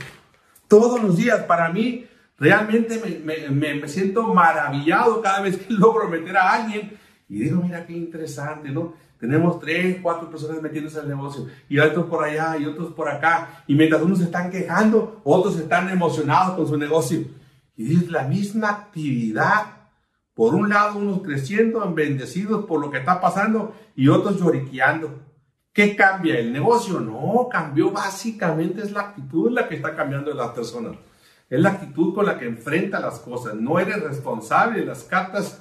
Todos los días. Para mí, realmente me, me, me, siento maravillado cada vez que logro meter a alguien y digo, mira qué interesante, ¿no? Tenemos tres, cuatro personas metiéndose al negocio y otros por allá y otros por acá. Y mientras unos se están quejando, otros están emocionados con su negocio. Y es la misma actividad por un lado, unos creciendo, bendecidos por lo que está pasando y otros lloriqueando. ¿Qué cambia? ¿El negocio? No, cambió básicamente, es la actitud la que está cambiando de las personas. Es la actitud con la que enfrenta las cosas. No eres responsable de las cartas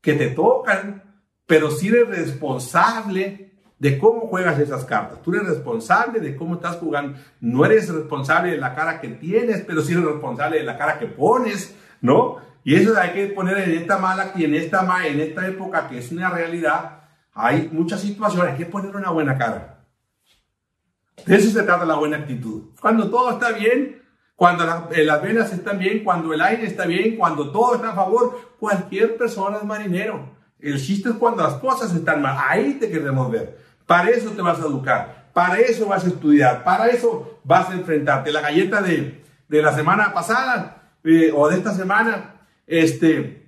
que te tocan, pero sí eres responsable de cómo juegas esas cartas. Tú eres responsable de cómo estás jugando. No eres responsable de la cara que tienes, pero sí eres responsable de la cara que pones, ¿no? Y eso hay que poner en esta mala y en esta, en esta época que es una realidad, hay muchas situaciones, hay que poner una buena cara. De eso se trata la buena actitud. Cuando todo está bien, cuando eh, las venas están bien, cuando el aire está bien, cuando todo está a favor, cualquier persona es marinero. El chiste es cuando las cosas están mal. Ahí te queremos ver. Para eso te vas a educar. Para eso vas a estudiar. Para eso vas a enfrentarte. La galleta de, de la semana pasada eh, o de esta semana este,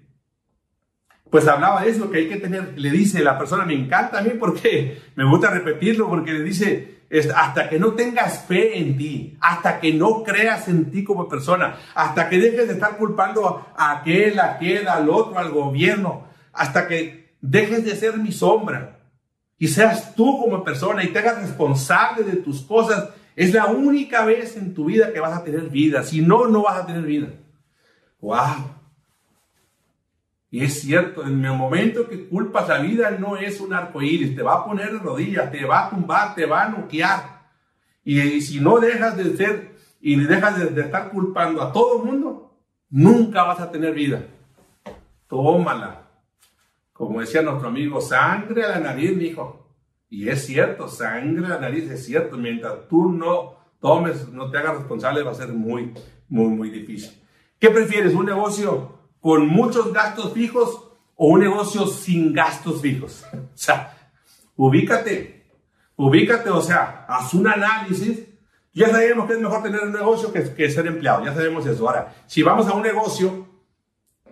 pues hablaba de eso, que hay que tener, le dice la persona, me encanta a mí porque me gusta repetirlo, porque le dice, hasta que no tengas fe en ti, hasta que no creas en ti como persona, hasta que dejes de estar culpando a aquel, a aquel, al otro, al gobierno, hasta que dejes de ser mi sombra y seas tú como persona y te hagas responsable de tus cosas, es la única vez en tu vida que vas a tener vida, si no, no vas a tener vida. ¡Wow! Y es cierto, en el momento que culpas la vida no es un arco iris, te va a poner de rodillas, te va a tumbar, te va a noquear. Y, si no dejas de ser y dejas de, estar culpando a todo el mundo, nunca vas a tener vida. Tómala. Como decía nuestro amigo, sangre a la nariz, hijo. Y es cierto, sangre a la nariz es cierto. Mientras tú no tomes, no te hagas responsable, va a ser muy, muy, muy difícil. ¿Qué prefieres? ¿Un negocio con muchos gastos fijos o un negocio sin gastos fijos. O sea, ubícate, ubícate, o sea, haz un análisis. Ya sabemos que es mejor tener un negocio que, que ser empleado, ya sabemos eso. Ahora, si vamos a un negocio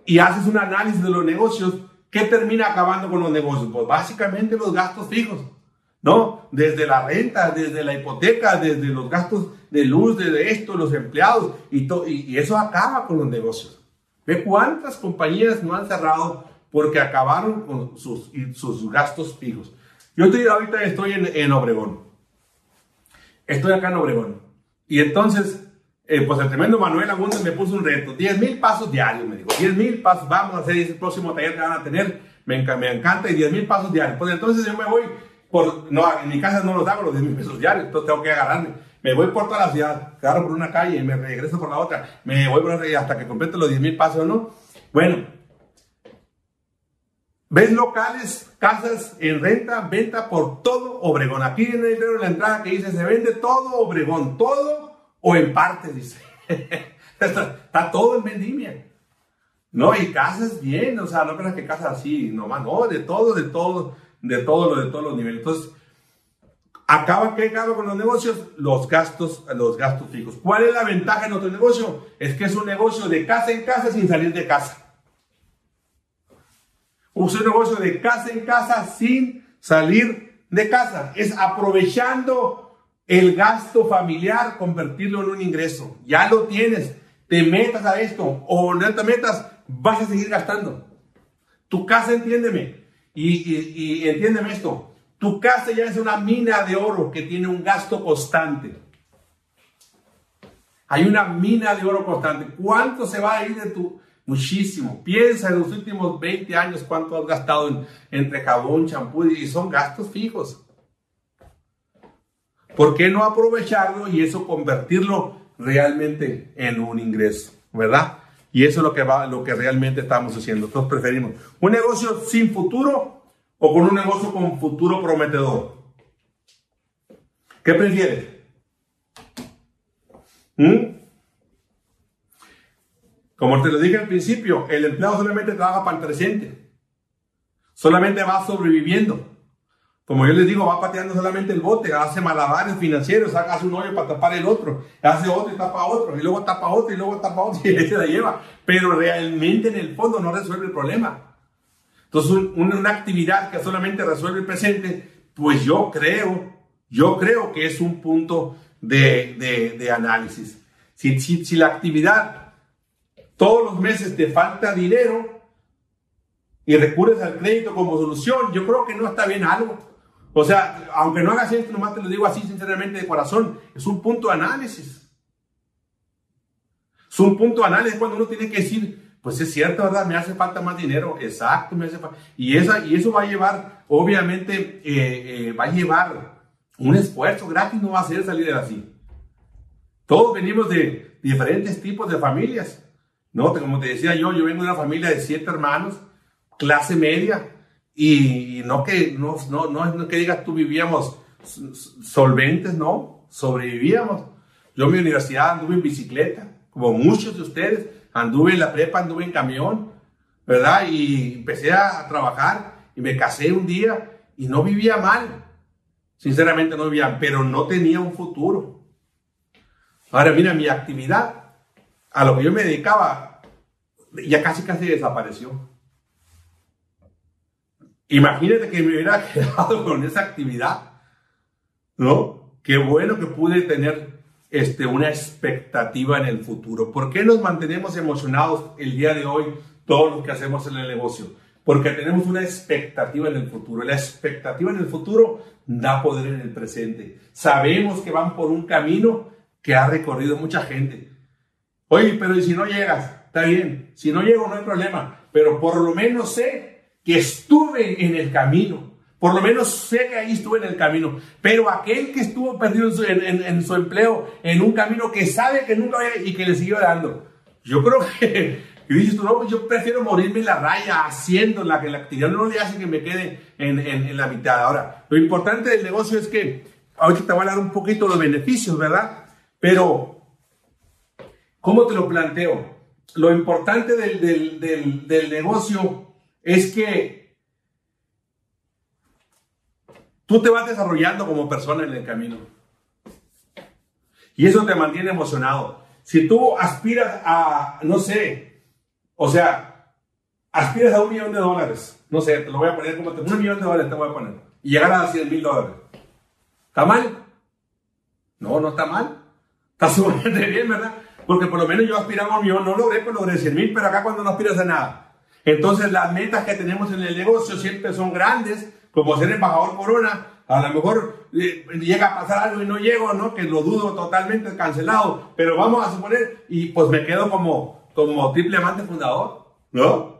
y haces un análisis de los negocios, ¿qué termina acabando con los negocios? Pues básicamente los gastos fijos, ¿no? Desde la renta, desde la hipoteca, desde los gastos de luz, desde esto, los empleados, y, y eso acaba con los negocios. Ve cuántas compañías no han cerrado porque acabaron con sus, sus gastos fijos. Yo estoy, ahorita estoy en, en Obregón. Estoy acá en Obregón. Y entonces, eh, pues el tremendo Manuel Agúndez me puso un reto. 10 mil pasos diarios, me dijo. 10 mil pasos, vamos a hacer ese próximo taller que van a tener. Me, me encanta y 10 mil pasos diarios. Pues entonces yo me voy por, no, en mi casa no los hago los 10 mil pesos diarios, entonces tengo que agarrarme. Me voy por toda la ciudad, agarro por una calle me regreso por la otra. Me voy por otra hasta que completo los 10 mil pasos, ¿no? Bueno, ¿ves locales, casas en renta, venta por todo Obregón? Aquí en el en la entrada que dice, se vende todo Obregón, todo o en parte, dice. está, todo en vendimia. No, y casas bien, o sea, no creas que casas así, nomás, no, de todo, de todo, de todo de todos los niveles. Entonces, Acaba acaba con los negocios, los gastos, los gastos fijos. ¿Cuál es la ventaja de nuestro negocio? Es que es un negocio de casa en casa sin salir de casa. Es un negocio de casa en casa sin salir de casa. Es aprovechando el gasto familiar, convertirlo en un ingreso. Ya lo tienes. Te metas a esto o no te metas, vas a seguir gastando. Tu casa, entiéndeme, y entiéndeme esto, tu casa ya es una mina de oro que tiene un gasto constante. Hay una mina de oro constante. ¿Cuánto se va a ir de tu, muchísimo. Piensa en los últimos 20 años cuánto has gastado en, entre jabón, champú y son gastos fijos. ¿Por qué no aprovecharlo y eso convertirlo realmente en un ingreso? ¿Verdad? Y eso es lo que, va, lo que realmente estamos haciendo. Todos preferimos un negocio sin futuro o con un negocio con futuro prometedor. ¿Qué prefieres? ¿Mm? Como te lo dije al principio, el empleado solamente trabaja para el presente. Solamente va sobreviviendo. Como yo les digo, va pateando solamente el bote, hace malabares financieros, hace un hoyo para tapar el otro, hace otro y tapa otro, y luego tapa otro, y luego tapa otro, y se la lleva. Pero realmente en el fondo no resuelve el problema. Entonces, una actividad que solamente resuelve el presente, pues yo creo, yo creo que es un punto de, de, análisis. Si, la actividad todos los meses te falta dinero y recurres al crédito como solución, yo creo que no está bien algo. O sea, aunque no hagas esto, nomás te lo digo así sinceramente de corazón, es un punto de análisis. Es un punto de análisis cuando uno tiene que decir, pues es cierto, ¿verdad? Me hace falta más dinero, exacto, me hace falta. Y, esa, y eso va a llevar, obviamente, eh, eh, va a llevar un esfuerzo gratis, no va a ser salir así. Todos venimos de diferentes tipos de familias. No, como te decía yo, yo vengo de una familia de siete hermanos, clase media, y no que, no, no, no, que digas tú vivíamos solventes, no, sobrevivíamos. Yo en mi universidad anduve en bicicleta, como muchos de ustedes, anduve en la prepa, anduve en camión, ¿verdad? Y empecé a trabajar y me casé un día y no vivía mal. Sinceramente no vivía, pero no tenía un futuro. Ahora mira, mi actividad, a lo que yo me dedicaba, ya casi casi desapareció. Imagínate que me hubiera quedado con esa actividad, ¿no? Qué bueno que pude tener este, una expectativa en el futuro. ¿Por qué nos mantenemos emocionados el día de hoy, todos los que hacemos en el negocio? Porque tenemos una expectativa en el futuro. La expectativa en el futuro da poder en el presente. Sabemos que van por un camino que ha recorrido mucha gente. Oye, pero ¿y si no llegas? está bien. Si no llego, no hay problema. Pero por lo menos sé que estuve en el camino. Por lo menos sé que ahí estuve en el camino. Pero aquel que estuvo perdido en su, empleo, en un camino que sabe que nunca va y que le siguió dando. Yo creo que, dices tú, no, pues yo prefiero morirme en la raya haciendo la que la actividad no le hace que me quede en, la mitad. Ahora, lo importante del negocio es que, ahorita te voy a dar un poquito los beneficios, ¿verdad? Pero, ¿cómo te lo planteo? lo importante del, negocio es que tú te vas desarrollando como persona en el camino. Y eso te mantiene emocionado. Si tú aspiras a, no sé, o sea, aspiras a un millón de dólares, no sé, te lo voy a poner como un millón de dólares te voy a poner, y llegar a 100 mil dólares. ¿Está mal? No, no está mal. Está súper bien, ¿verdad? porque por lo menos yo aspiraba a un millón, no logré, pues logré 100 mil, pero acá cuando no aspiras a nada. Entonces las metas que tenemos en el negocio siempre son grandes, como ser embajador corona, a lo mejor eh, llega a pasar algo y no llego, ¿no? Que lo dudo totalmente cancelado, pero vamos a suponer, y pues me quedo como, como triple amante fundador, ¿no?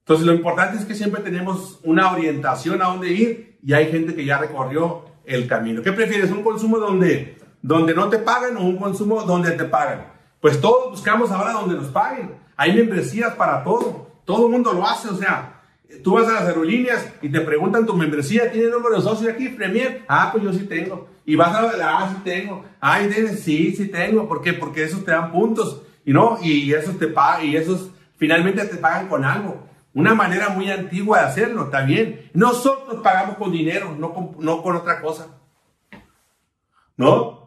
Entonces lo importante es que siempre tenemos una orientación a dónde ir y hay gente que ya recorrió el camino. ¿Qué prefieres? ¿Un consumo donde donde no te pagan o un consumo donde te pagan. Pues todos buscamos ahora donde nos paguen. Hay membresías para todo. Todo el mundo lo hace. O sea, tú vas a las aerolíneas y te preguntan tu membresía, ¿tiene número de socio aquí? Premier. Ah, pues yo sí tengo. Y vas a la, ah, sí tengo. Tienes, sí, sí tengo. ¿Por qué? Porque esos te dan puntos. Y no, y esos te pagan, y esos finalmente te pagan con algo. Una manera muy antigua de hacerlo, está bien. Nosotros pagamos con dinero, no con, no con otra cosa. ¿No?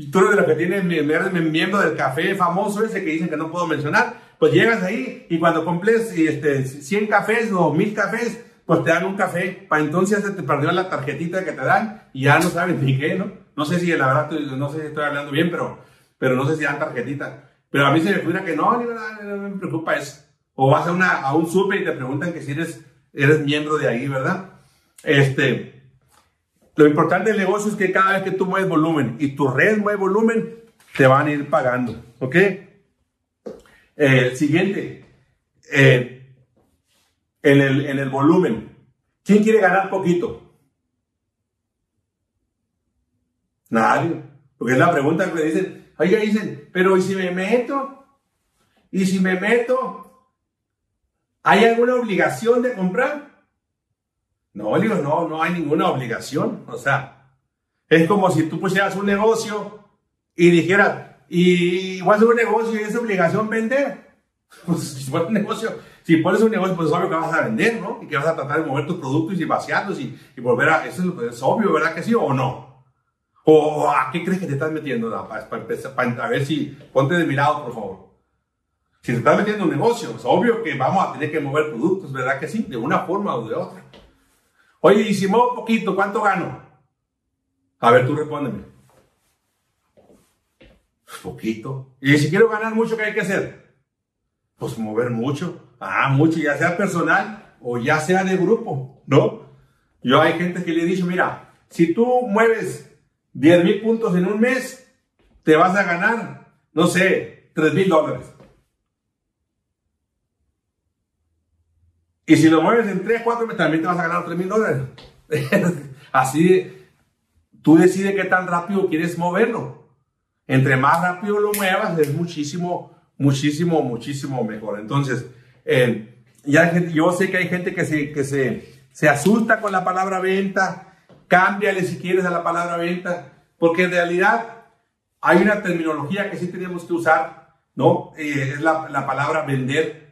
y tú eres de los que tienes miembro del café famoso ese que dicen que no puedo mencionar, pues llegas ahí y cuando cumples este, 100 cafés o 1000 cafés, pues te dan un café. Para entonces se te perdió la tarjetita que te dan y ya no saben ni qué, ¿no? No sé si la verdad, no sé si estoy hablando bien, pero, pero no sé si dan tarjetita. Pero a mí se me figura que no, ni nada, no me preocupa eso. O vas a, una, a un súper y te preguntan que si eres, eres miembro de ahí, ¿verdad? Este, lo importante del negocio es que cada vez que tú mueves volumen y tu red mueve volumen, te van a ir pagando, ¿ok? Eh, siguiente, eh, en, el, en el volumen, ¿quién quiere ganar poquito? Nadie, porque es la pregunta que me dicen, oiga, dicen, pero ¿y si me meto? ¿Y si me meto? ¿Hay alguna obligación de comprar? No, digo, no, no hay ninguna obligación. O sea, es como si tú pusieras un negocio y dijeras, y a hacer un negocio y es obligación vender. Pues si pones un negocio, si pones un negocio, pues es obvio que vas a vender, ¿no? Y que vas a tratar de mover tus productos y vaciarlos y, volver a. Eso es, obvio, ¿verdad que sí o no? ¿O a qué crees que te estás metiendo? para, para, a ver si. Ponte de mi lado, por favor. Si te estás metiendo en un negocio, es obvio que vamos a tener que mover productos, ¿verdad que sí? De una forma o de otra. Oye, y si muevo poquito, ¿cuánto gano? A ver, tú respóndeme. Poquito. Y si quiero ganar mucho, ¿qué hay que hacer? Pues mover mucho. Ah, mucho, ya sea personal o ya sea de grupo, ¿no? Yo hay gente que le he dicho, mira, si tú mueves 10 mil puntos en un mes, te vas a ganar, no sé, 3 mil dólares. Y si lo mueves en 3, 4 meses, también te vas a ganar 3 mil dólares. Así, tú decides qué tan rápido quieres moverlo. Entre más rápido lo muevas, es muchísimo, muchísimo, muchísimo mejor. Entonces, eh, ya yo sé que hay gente que, se, que se, se asusta con la palabra venta. Cámbiale si quieres a la palabra venta. Porque en realidad hay una terminología que sí tenemos que usar, ¿no? Eh, es la, la palabra vender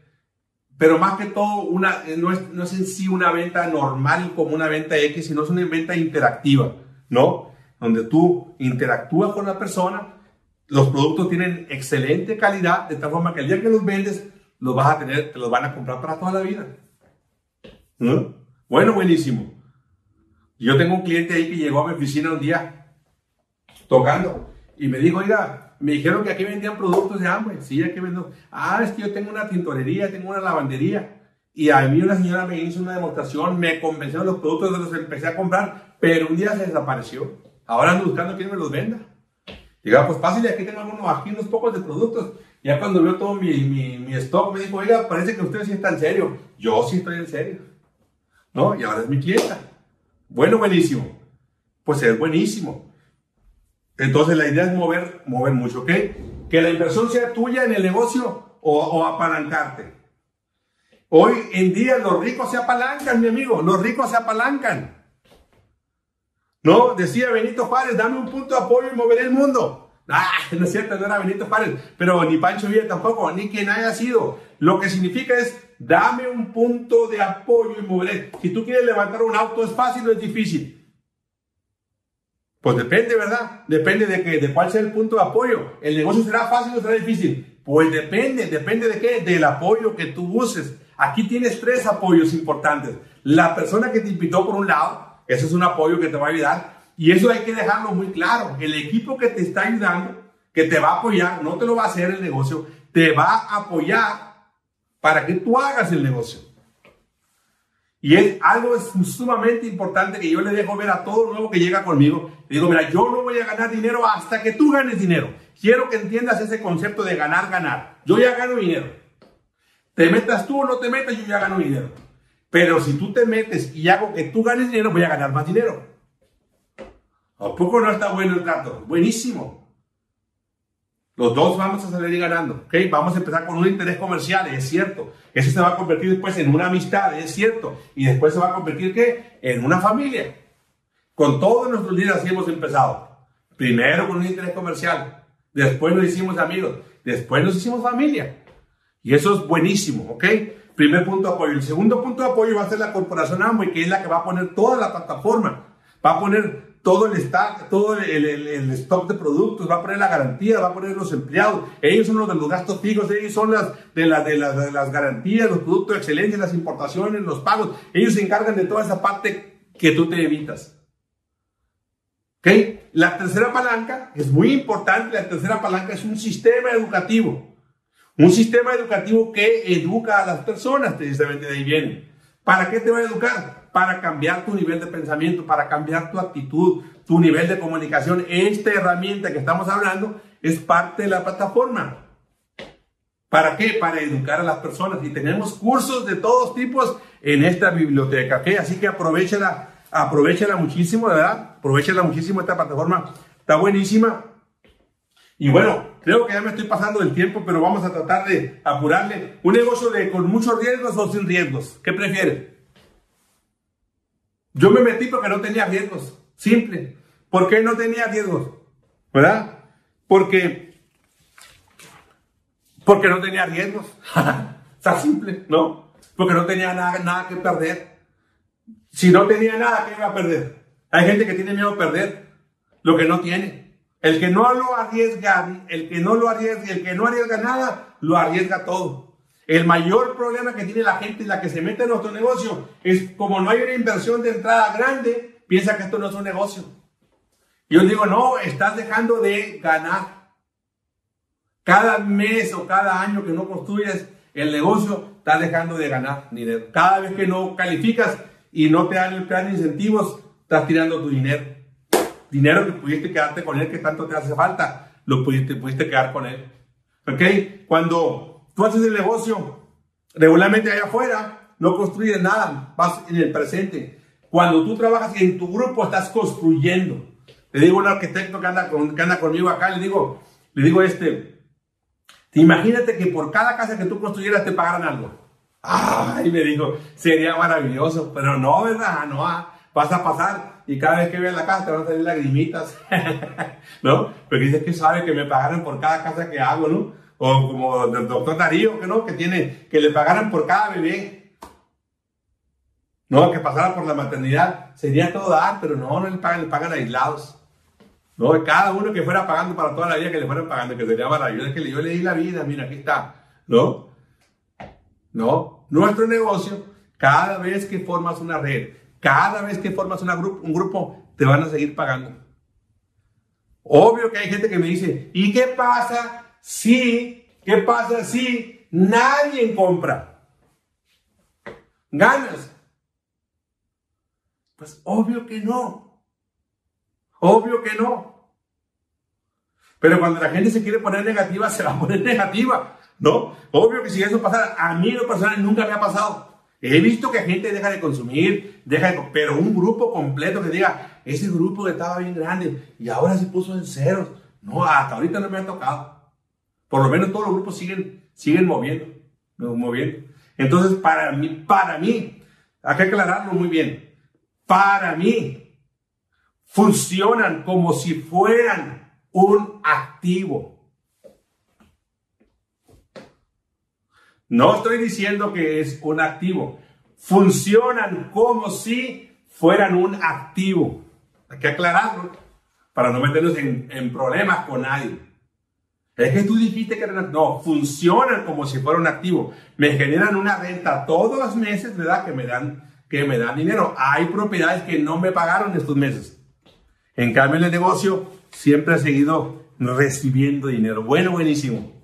pero más que todo, una, eh, no, es, no es en sí una venta normal como una venta X, sino es una venta interactiva, ¿no? Donde tú interactúas con la persona, los productos tienen excelente calidad, de tal forma que el día que los vendes, los vas a tener, te los van a comprar para toda la vida. ¿No? Bueno, buenísimo. Yo tengo un cliente ahí que llegó a mi oficina un día tocando y me dijo, oiga, me dijeron que aquí vendían productos de hambre. Sí, aquí vendo. Ah, es que yo tengo una tintorería, tengo una lavandería. Y a mí una señora me hizo una demostración, me convenció de los productos, los empecé a comprar, pero un día se desapareció. Ahora ando buscando quién me los venda. Diga, pues fácil, aquí tengo algunos, aquí unos pocos de productos. Ya cuando vio todo mi, mi, mi stock, me dijo, oiga, parece que usted sí está en serio. Yo sí estoy en serio. ¿No? Y ahora es mi clienta. Bueno, buenísimo. Pues es buenísimo. Entonces la idea es mover, mover mucho, ¿ok? Que la inversión sea tuya en el negocio o, apalancarte. Hoy en día los ricos se apalancan, mi amigo, los ricos se apalancan. No, decía Benito Juárez, dame un punto de apoyo y moveré el mundo. Ah, no es cierto, no era Benito Juárez, pero ni Pancho Villa tampoco, ni quien haya sido. Lo que significa es, dame un punto de apoyo y moveré. Si tú quieres levantar un auto, ¿es fácil o es difícil? Pues depende, ¿verdad? Depende de, que, de cuál sea el punto de apoyo. ¿El negocio será fácil o será difícil? Pues depende, depende de qué, del apoyo que tú uses. Aquí tienes tres apoyos importantes. La persona que te invitó por un lado, ese es un apoyo que te va a ayudar. Y eso hay que dejarlo muy claro. El equipo que te está ayudando, que te va a apoyar, no te lo va a hacer el negocio, te va a apoyar para que tú hagas el negocio. Y es algo sumamente importante que yo le dejo ver a todo nuevo que llega conmigo. Le digo, mira, yo no voy a ganar dinero hasta que tú ganes dinero. Quiero que entiendas ese concepto de ganar, ganar. Yo ya gano dinero. Te metas tú o no te metas, yo ya gano dinero. Pero si tú te metes y hago que tú ganes dinero, voy a ganar más dinero. ¿A poco no está bueno el trato? Buenísimo. Los dos vamos a salir ganando, ¿ok? Vamos a empezar con un interés comercial, es cierto. Eso se va a convertir después en una amistad, es cierto. Y después se va a convertir, ¿qué? En una familia. Con todos nuestros así hemos empezado. Primero con un interés comercial. Después nos hicimos amigos. Después nos hicimos familia. Y eso es buenísimo, ¿ok? Primer punto de apoyo. El segundo punto de apoyo va a ser la corporación Amway, que es la que va a poner toda la plataforma. Va a poner todo el stock, todo el, stock de productos, va a poner la garantía, va a poner los empleados. Ellos son los de los gastos fijos, ellos son las de, la, de las garantías, los productos de excelencia, las importaciones, los pagos. Ellos se encargan de toda esa parte que tú te evitas. ¿Ok? La tercera palanca es muy importante. La tercera palanca es un sistema educativo. Un sistema educativo que educa a las personas, precisamente de ahí viene. ¿Para qué te va a educar? Para cambiar tu nivel de pensamiento, para cambiar tu actitud, tu nivel de comunicación. Esta herramienta que estamos hablando es parte de la plataforma. ¿Para qué? Para educar a las personas. Y tenemos cursos de todos tipos en esta biblioteca. Así que aprovechala, aprovechala muchísimo, ¿verdad? Aprovechala muchísimo esta plataforma. Está buenísima. Y bueno, creo que ya me estoy pasando del tiempo, pero vamos a tratar de apurarle. Un negocio de, con muchos riesgos o sin riesgos. ¿Qué prefieres? Yo me metí porque no tenía riesgos. Simple. ¿Por qué no tenía riesgos? ¿Verdad? Porque, porque no tenía riesgos. Está simple, ¿no? Porque no tenía nada, nada que perder. Si no tenía nada, ¿qué iba a perder? Hay gente que tiene miedo a perder lo que no tiene. El que no lo arriesga, el que no lo arriesga, el que no arriesga nada, lo arriesga todo. El mayor problema que tiene la gente, la que se mete en nuestro negocio, es como no hay una inversión de entrada grande, piensa que esto no es un negocio. Yo digo, no, estás dejando de ganar. Cada mes o cada año que no construyes el negocio, estás dejando de ganar dinero. Cada vez que no calificas y no te dan el plan de incentivos, estás tirando tu dinero dinero que pudiste quedarte con él que tanto te hace falta, lo pudiste, pudiste quedar con él. ¿Ok? Cuando tú haces el negocio, regularmente allá afuera, no construyes nada, vas en el presente. Cuando tú trabajas en tu grupo, estás construyendo. Le digo a un arquitecto que anda, con, que anda conmigo acá, le digo, le digo este, imagínate que por cada casa que tú construyeras te pagaran algo. Ay, me dijo, sería maravilloso, pero no, ¿verdad? No, ah, vas a pasar y cada vez que veas la casa te van a salir lagrimitas, ¿no? Porque dices que sabe que me pagaran por cada casa que hago, ¿no? O como el doctor Darío, que no, que tiene, que le pagaran por cada bebé. No, que pasara por la maternidad, sería todo dar, pero no, no le pagan, le pagan aislados. No, cada uno que fuera pagando para toda la vida, que le fueran pagando, que sería maravilloso, que yo le di la vida, mira, aquí está, ¿no? No, nuestro negocio, cada vez que formas una red, cada vez que formas una un grupo, te van a seguir pagando. Obvio que hay gente que me dice, ¿y qué pasa si, qué pasa si nadie compra? ¿Ganas? Pues obvio que no. Obvio que no. Pero cuando la gente se quiere poner negativa, se va a poner negativa, ¿no? Obvio que si eso pasara, a mí lo personal nunca me ha pasado. He visto que gente deja de consumir, deja de, pero un grupo completo que diga, ese grupo que estaba bien grande y ahora se puso en ceros. No, hasta ahorita no me ha tocado. Por lo menos todos los grupos siguen, siguen moviendo, moviendo. Entonces, para mí, para mí, hay que aclararlo muy bien. Para mí, funcionan como si fueran un activo. No estoy diciendo que es un activo. Funcionan como si fueran un activo. Hay que aclararlo para no meternos en, problemas con nadie. Es que tú dijiste que eran No, funcionan como si fuera un activo. Me generan una renta todos los meses, ¿verdad? Que me dan, que me dan dinero. Hay propiedades que no me pagaron estos meses. En cambio, el negocio siempre he seguido recibiendo dinero. Bueno, buenísimo.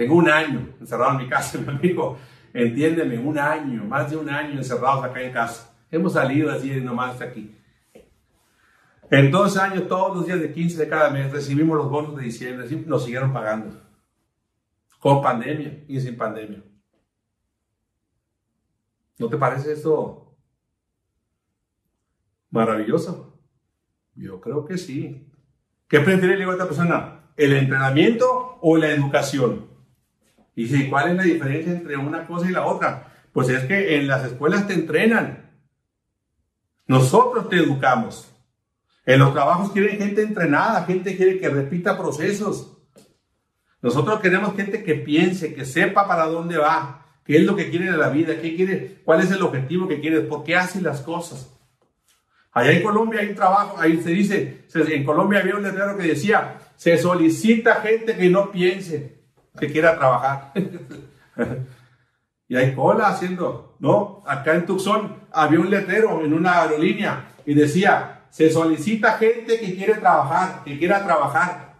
Tengo un año encerrado en mi casa, mi amigo. Entiéndeme, un año, más de un año encerrados acá en casa. Hemos salido así nomás aquí. En dos años, todos los días de 15 de cada mes, recibimos los bonos de diciembre. Nos siguieron pagando. Con pandemia y sin pandemia. ¿No te parece esto maravilloso? Yo creo que sí. ¿Qué prefiere la esta persona? ¿El entrenamiento o la educación? Y dice, ¿cuál es la diferencia entre una cosa y la otra? Pues es que en las escuelas te entrenan. Nosotros te educamos. En los trabajos quieren gente entrenada, gente quiere que repita procesos. Nosotros queremos gente que piense, que sepa para dónde va, qué es lo que quiere de la vida, qué quiere, cuál es el objetivo que quiere, por qué hace las cosas. Allá en Colombia hay un trabajo, ahí se dice, en Colombia había un letrero que decía, se solicita gente que no piense, que quiera trabajar. y hay cola haciendo, ¿no? Acá en Tucson había un letrero en una aerolínea y decía, se solicita gente que quiere trabajar, que quiera trabajar.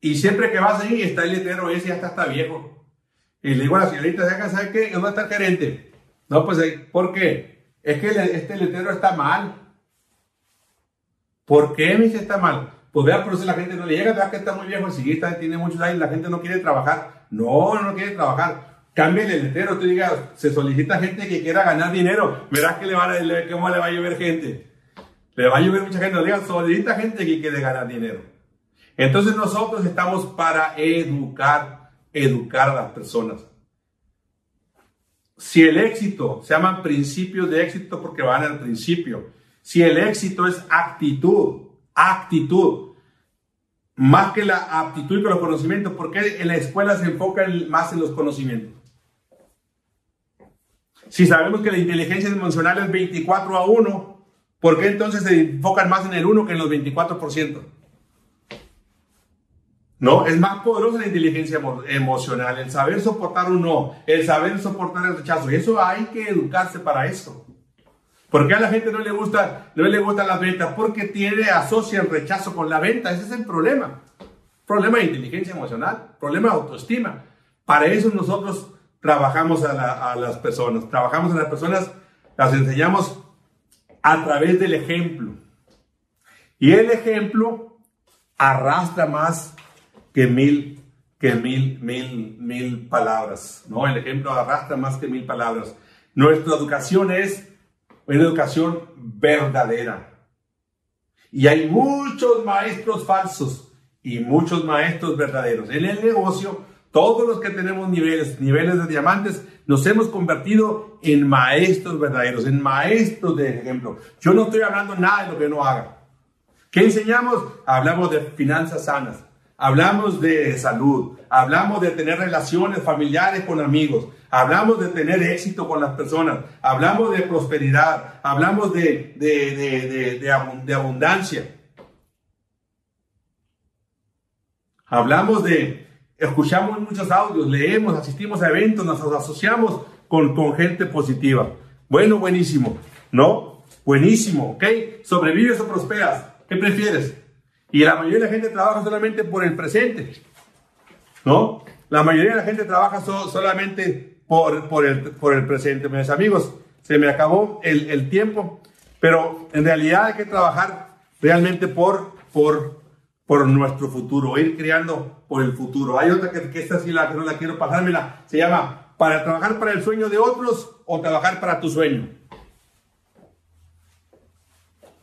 Y siempre que vas ahí está el letrero ese, ya está, viejo. Y le digo a la señorita, ¿sabe qué? ¿Dónde está el gerente? No, pues ¿por qué? Es que este letrero está mal. ¿Por qué me dice está mal? Pues vea, por eso la gente no le llega, vea que está muy viejo, el siguiente tiene muchos años, la gente no quiere trabajar. No, no quiere trabajar. Cambie el letrero, tú digas, se solicita gente que quiera ganar dinero. Verás que le va a, cómo le va a llover gente. Le va a llover mucha gente. No digan, solicita gente que quiere ganar dinero. Entonces nosotros estamos para educar, educar a las personas. Si el éxito, se llaman principios de éxito porque van al principio. Si el éxito es actitud, actitud, más que la aptitud y los conocimientos, porque en la escuela se enfoca más en los conocimientos. Si sabemos que la inteligencia emocional es 24 a 1, ¿por qué entonces se enfocan más en el 1 que en los 24%? No, es más poderosa la inteligencia emocional, el saber soportar un no, el saber soportar el rechazo. Y eso hay que educarse para eso. Porque a la gente no le gusta, no le gustan las ventas porque tiene, asocia el rechazo con la venta. Ese es el problema. Problema de inteligencia emocional, problema de autoestima. Para eso nosotros trabajamos a, a las personas. Trabajamos a las personas, las enseñamos a través del ejemplo. Y el ejemplo arrastra más que mil, que mil, mil, mil palabras. ¿no? El ejemplo arrastra más que mil palabras. Nuestra educación es una educación verdadera. Y hay muchos maestros falsos y muchos maestros verdaderos. En el negocio, todos los que tenemos niveles, niveles de diamantes, nos hemos convertido en maestros verdaderos, en maestros de ejemplo. Yo no estoy hablando nada de lo que no haga. ¿Qué enseñamos? Hablamos de finanzas sanas, hablamos de salud, hablamos de tener relaciones familiares con amigos, hablamos de tener éxito con las personas, hablamos de prosperidad, hablamos de, de, abundancia. Hablamos de, escuchamos muchos audios, leemos, asistimos a eventos, nos asociamos con, con gente positiva. Bueno, buenísimo, ¿no? Buenísimo, ¿ok? ¿Sobrevives o prosperas? ¿Qué prefieres? Y la mayoría de la gente trabaja solamente por el presente. ¿No? La mayoría de la gente trabaja solamente por, por, el, por el presente. Mis amigos, se me acabó el, el, tiempo, pero en realidad hay que trabajar realmente por, por, por nuestro futuro, ir creando por el futuro. Hay otra que, que esta sí la que no la quiero pasármela, se llama para trabajar para el sueño de otros o trabajar para tu sueño.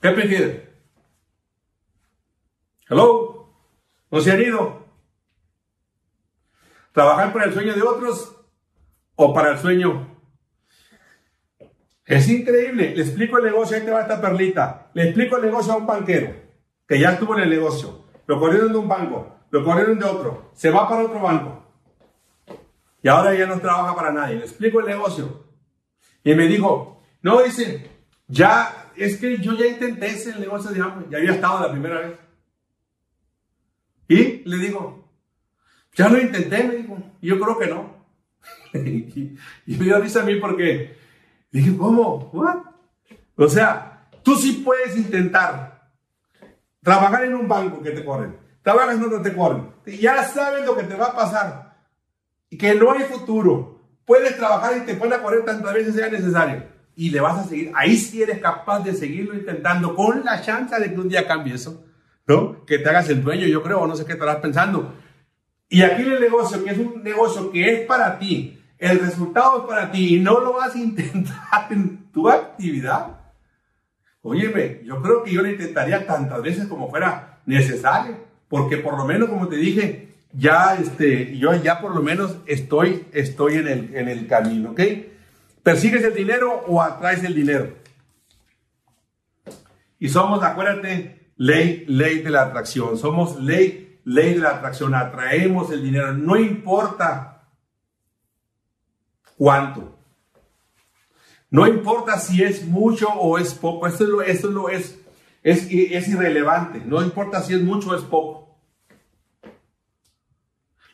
¿Qué prefieres? Hello. ¿No se han ido? ¿Trabajar para el sueño de otros o para el sueño? Es increíble. Le explico el negocio, ahí te va esta perlita. Le explico el negocio a un banquero que ya estuvo en el negocio. Lo corrieron de un banco, lo corrieron de otro, se va para otro banco. Y ahora ya no trabaja para nadie. Le explico el negocio. Y me dijo, no, dice, ya, es que yo ya intenté ese negocio de ya había estado la primera vez. Y le digo, ya lo intenté, me dijo, yo creo que no. y, me dio risa a mí porque dije, ¿cómo? ¿What? O sea, tú sí puedes intentar trabajar en un banco que te corren, trabajas en te corren, ya sabes lo que te va a pasar y que no hay futuro. Puedes trabajar y te pueden correr tantas veces sea necesario y le vas a seguir. Ahí sí eres capaz de seguirlo intentando con la chance de que un día cambie eso. ¿No? Que te hagas el dueño, yo creo, no sé qué estarás pensando. Y aquí el negocio, que es un negocio que es para ti, el resultado es para ti y no lo vas a intentar en tu actividad. Óyeme, yo creo que yo lo intentaría tantas veces como fuera necesario, porque por lo menos, como te dije, ya, este, yo ya por lo menos estoy, estoy en el, en el camino, ¿ok? ¿Persigues el dinero o atraes el dinero? Y somos, acuérdate, ley, ley de la atracción. Somos ley, ley de la atracción. Atraemos el dinero. No importa cuánto. No importa si es mucho o es poco, esto es, lo, esto es, es, es, es irrelevante, no importa si es mucho o es poco.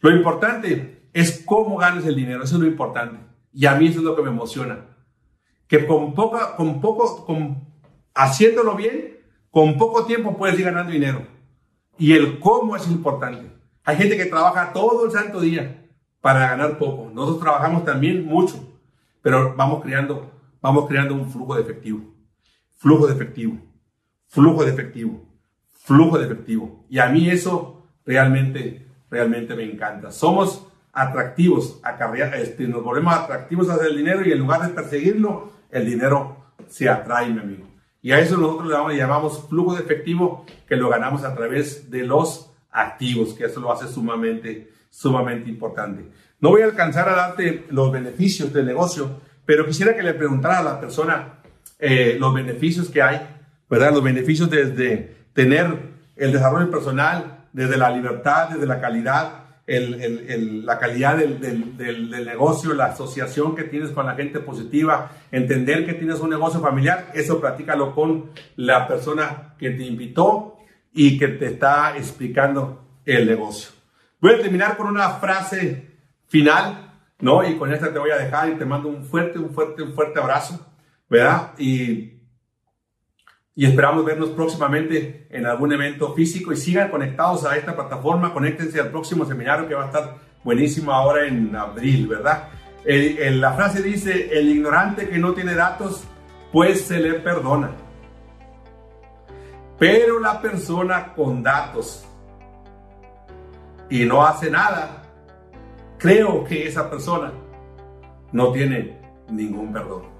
Lo importante es cómo ganes el dinero, eso es lo importante. Y a mí eso es lo que me emociona. Que con, poca, con poco, con, haciéndolo bien, con poco tiempo puedes ir ganando dinero. Y el cómo es importante. Hay gente que trabaja todo el santo día para ganar poco. Nosotros trabajamos también mucho, pero vamos creando vamos creando un flujo de efectivo. Flujo de efectivo. Flujo de efectivo. Flujo de efectivo. Y a mí eso realmente, realmente me encanta. Somos atractivos, este, nos volvemos atractivos hacia el dinero y en lugar de perseguirlo, el dinero se atrae, mi amigo. Y a eso nosotros le llamamos flujo de efectivo que lo ganamos a través de los activos, que eso lo hace sumamente, sumamente importante. No voy a alcanzar a darte los beneficios del negocio, pero quisiera que le preguntara a la persona eh, los beneficios que hay, ¿verdad? Los beneficios desde tener el desarrollo personal, desde la libertad, desde la calidad, el, el, la calidad del, del, del, negocio, la asociación que tienes con la gente positiva, entender que tienes un negocio familiar, eso platícalo con la persona que te invitó y que te está explicando el negocio. Voy a terminar con una frase final ¿no? Y con esta te voy a dejar y te mando un fuerte, un fuerte, un fuerte abrazo, ¿verdad? Y, y esperamos vernos próximamente en algún evento físico y sigan conectados a esta plataforma, conéctense al próximo seminario que va a estar buenísimo ahora en abril, ¿verdad? la frase dice, el ignorante que no tiene datos, pues se le perdona. Pero la persona con datos y no hace nada, creo que esa persona no tiene ningún perdón.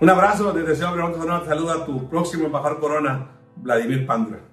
Un abrazo, desde deseo un saludo a tu próximo embajador corona, Vladimir Pandura.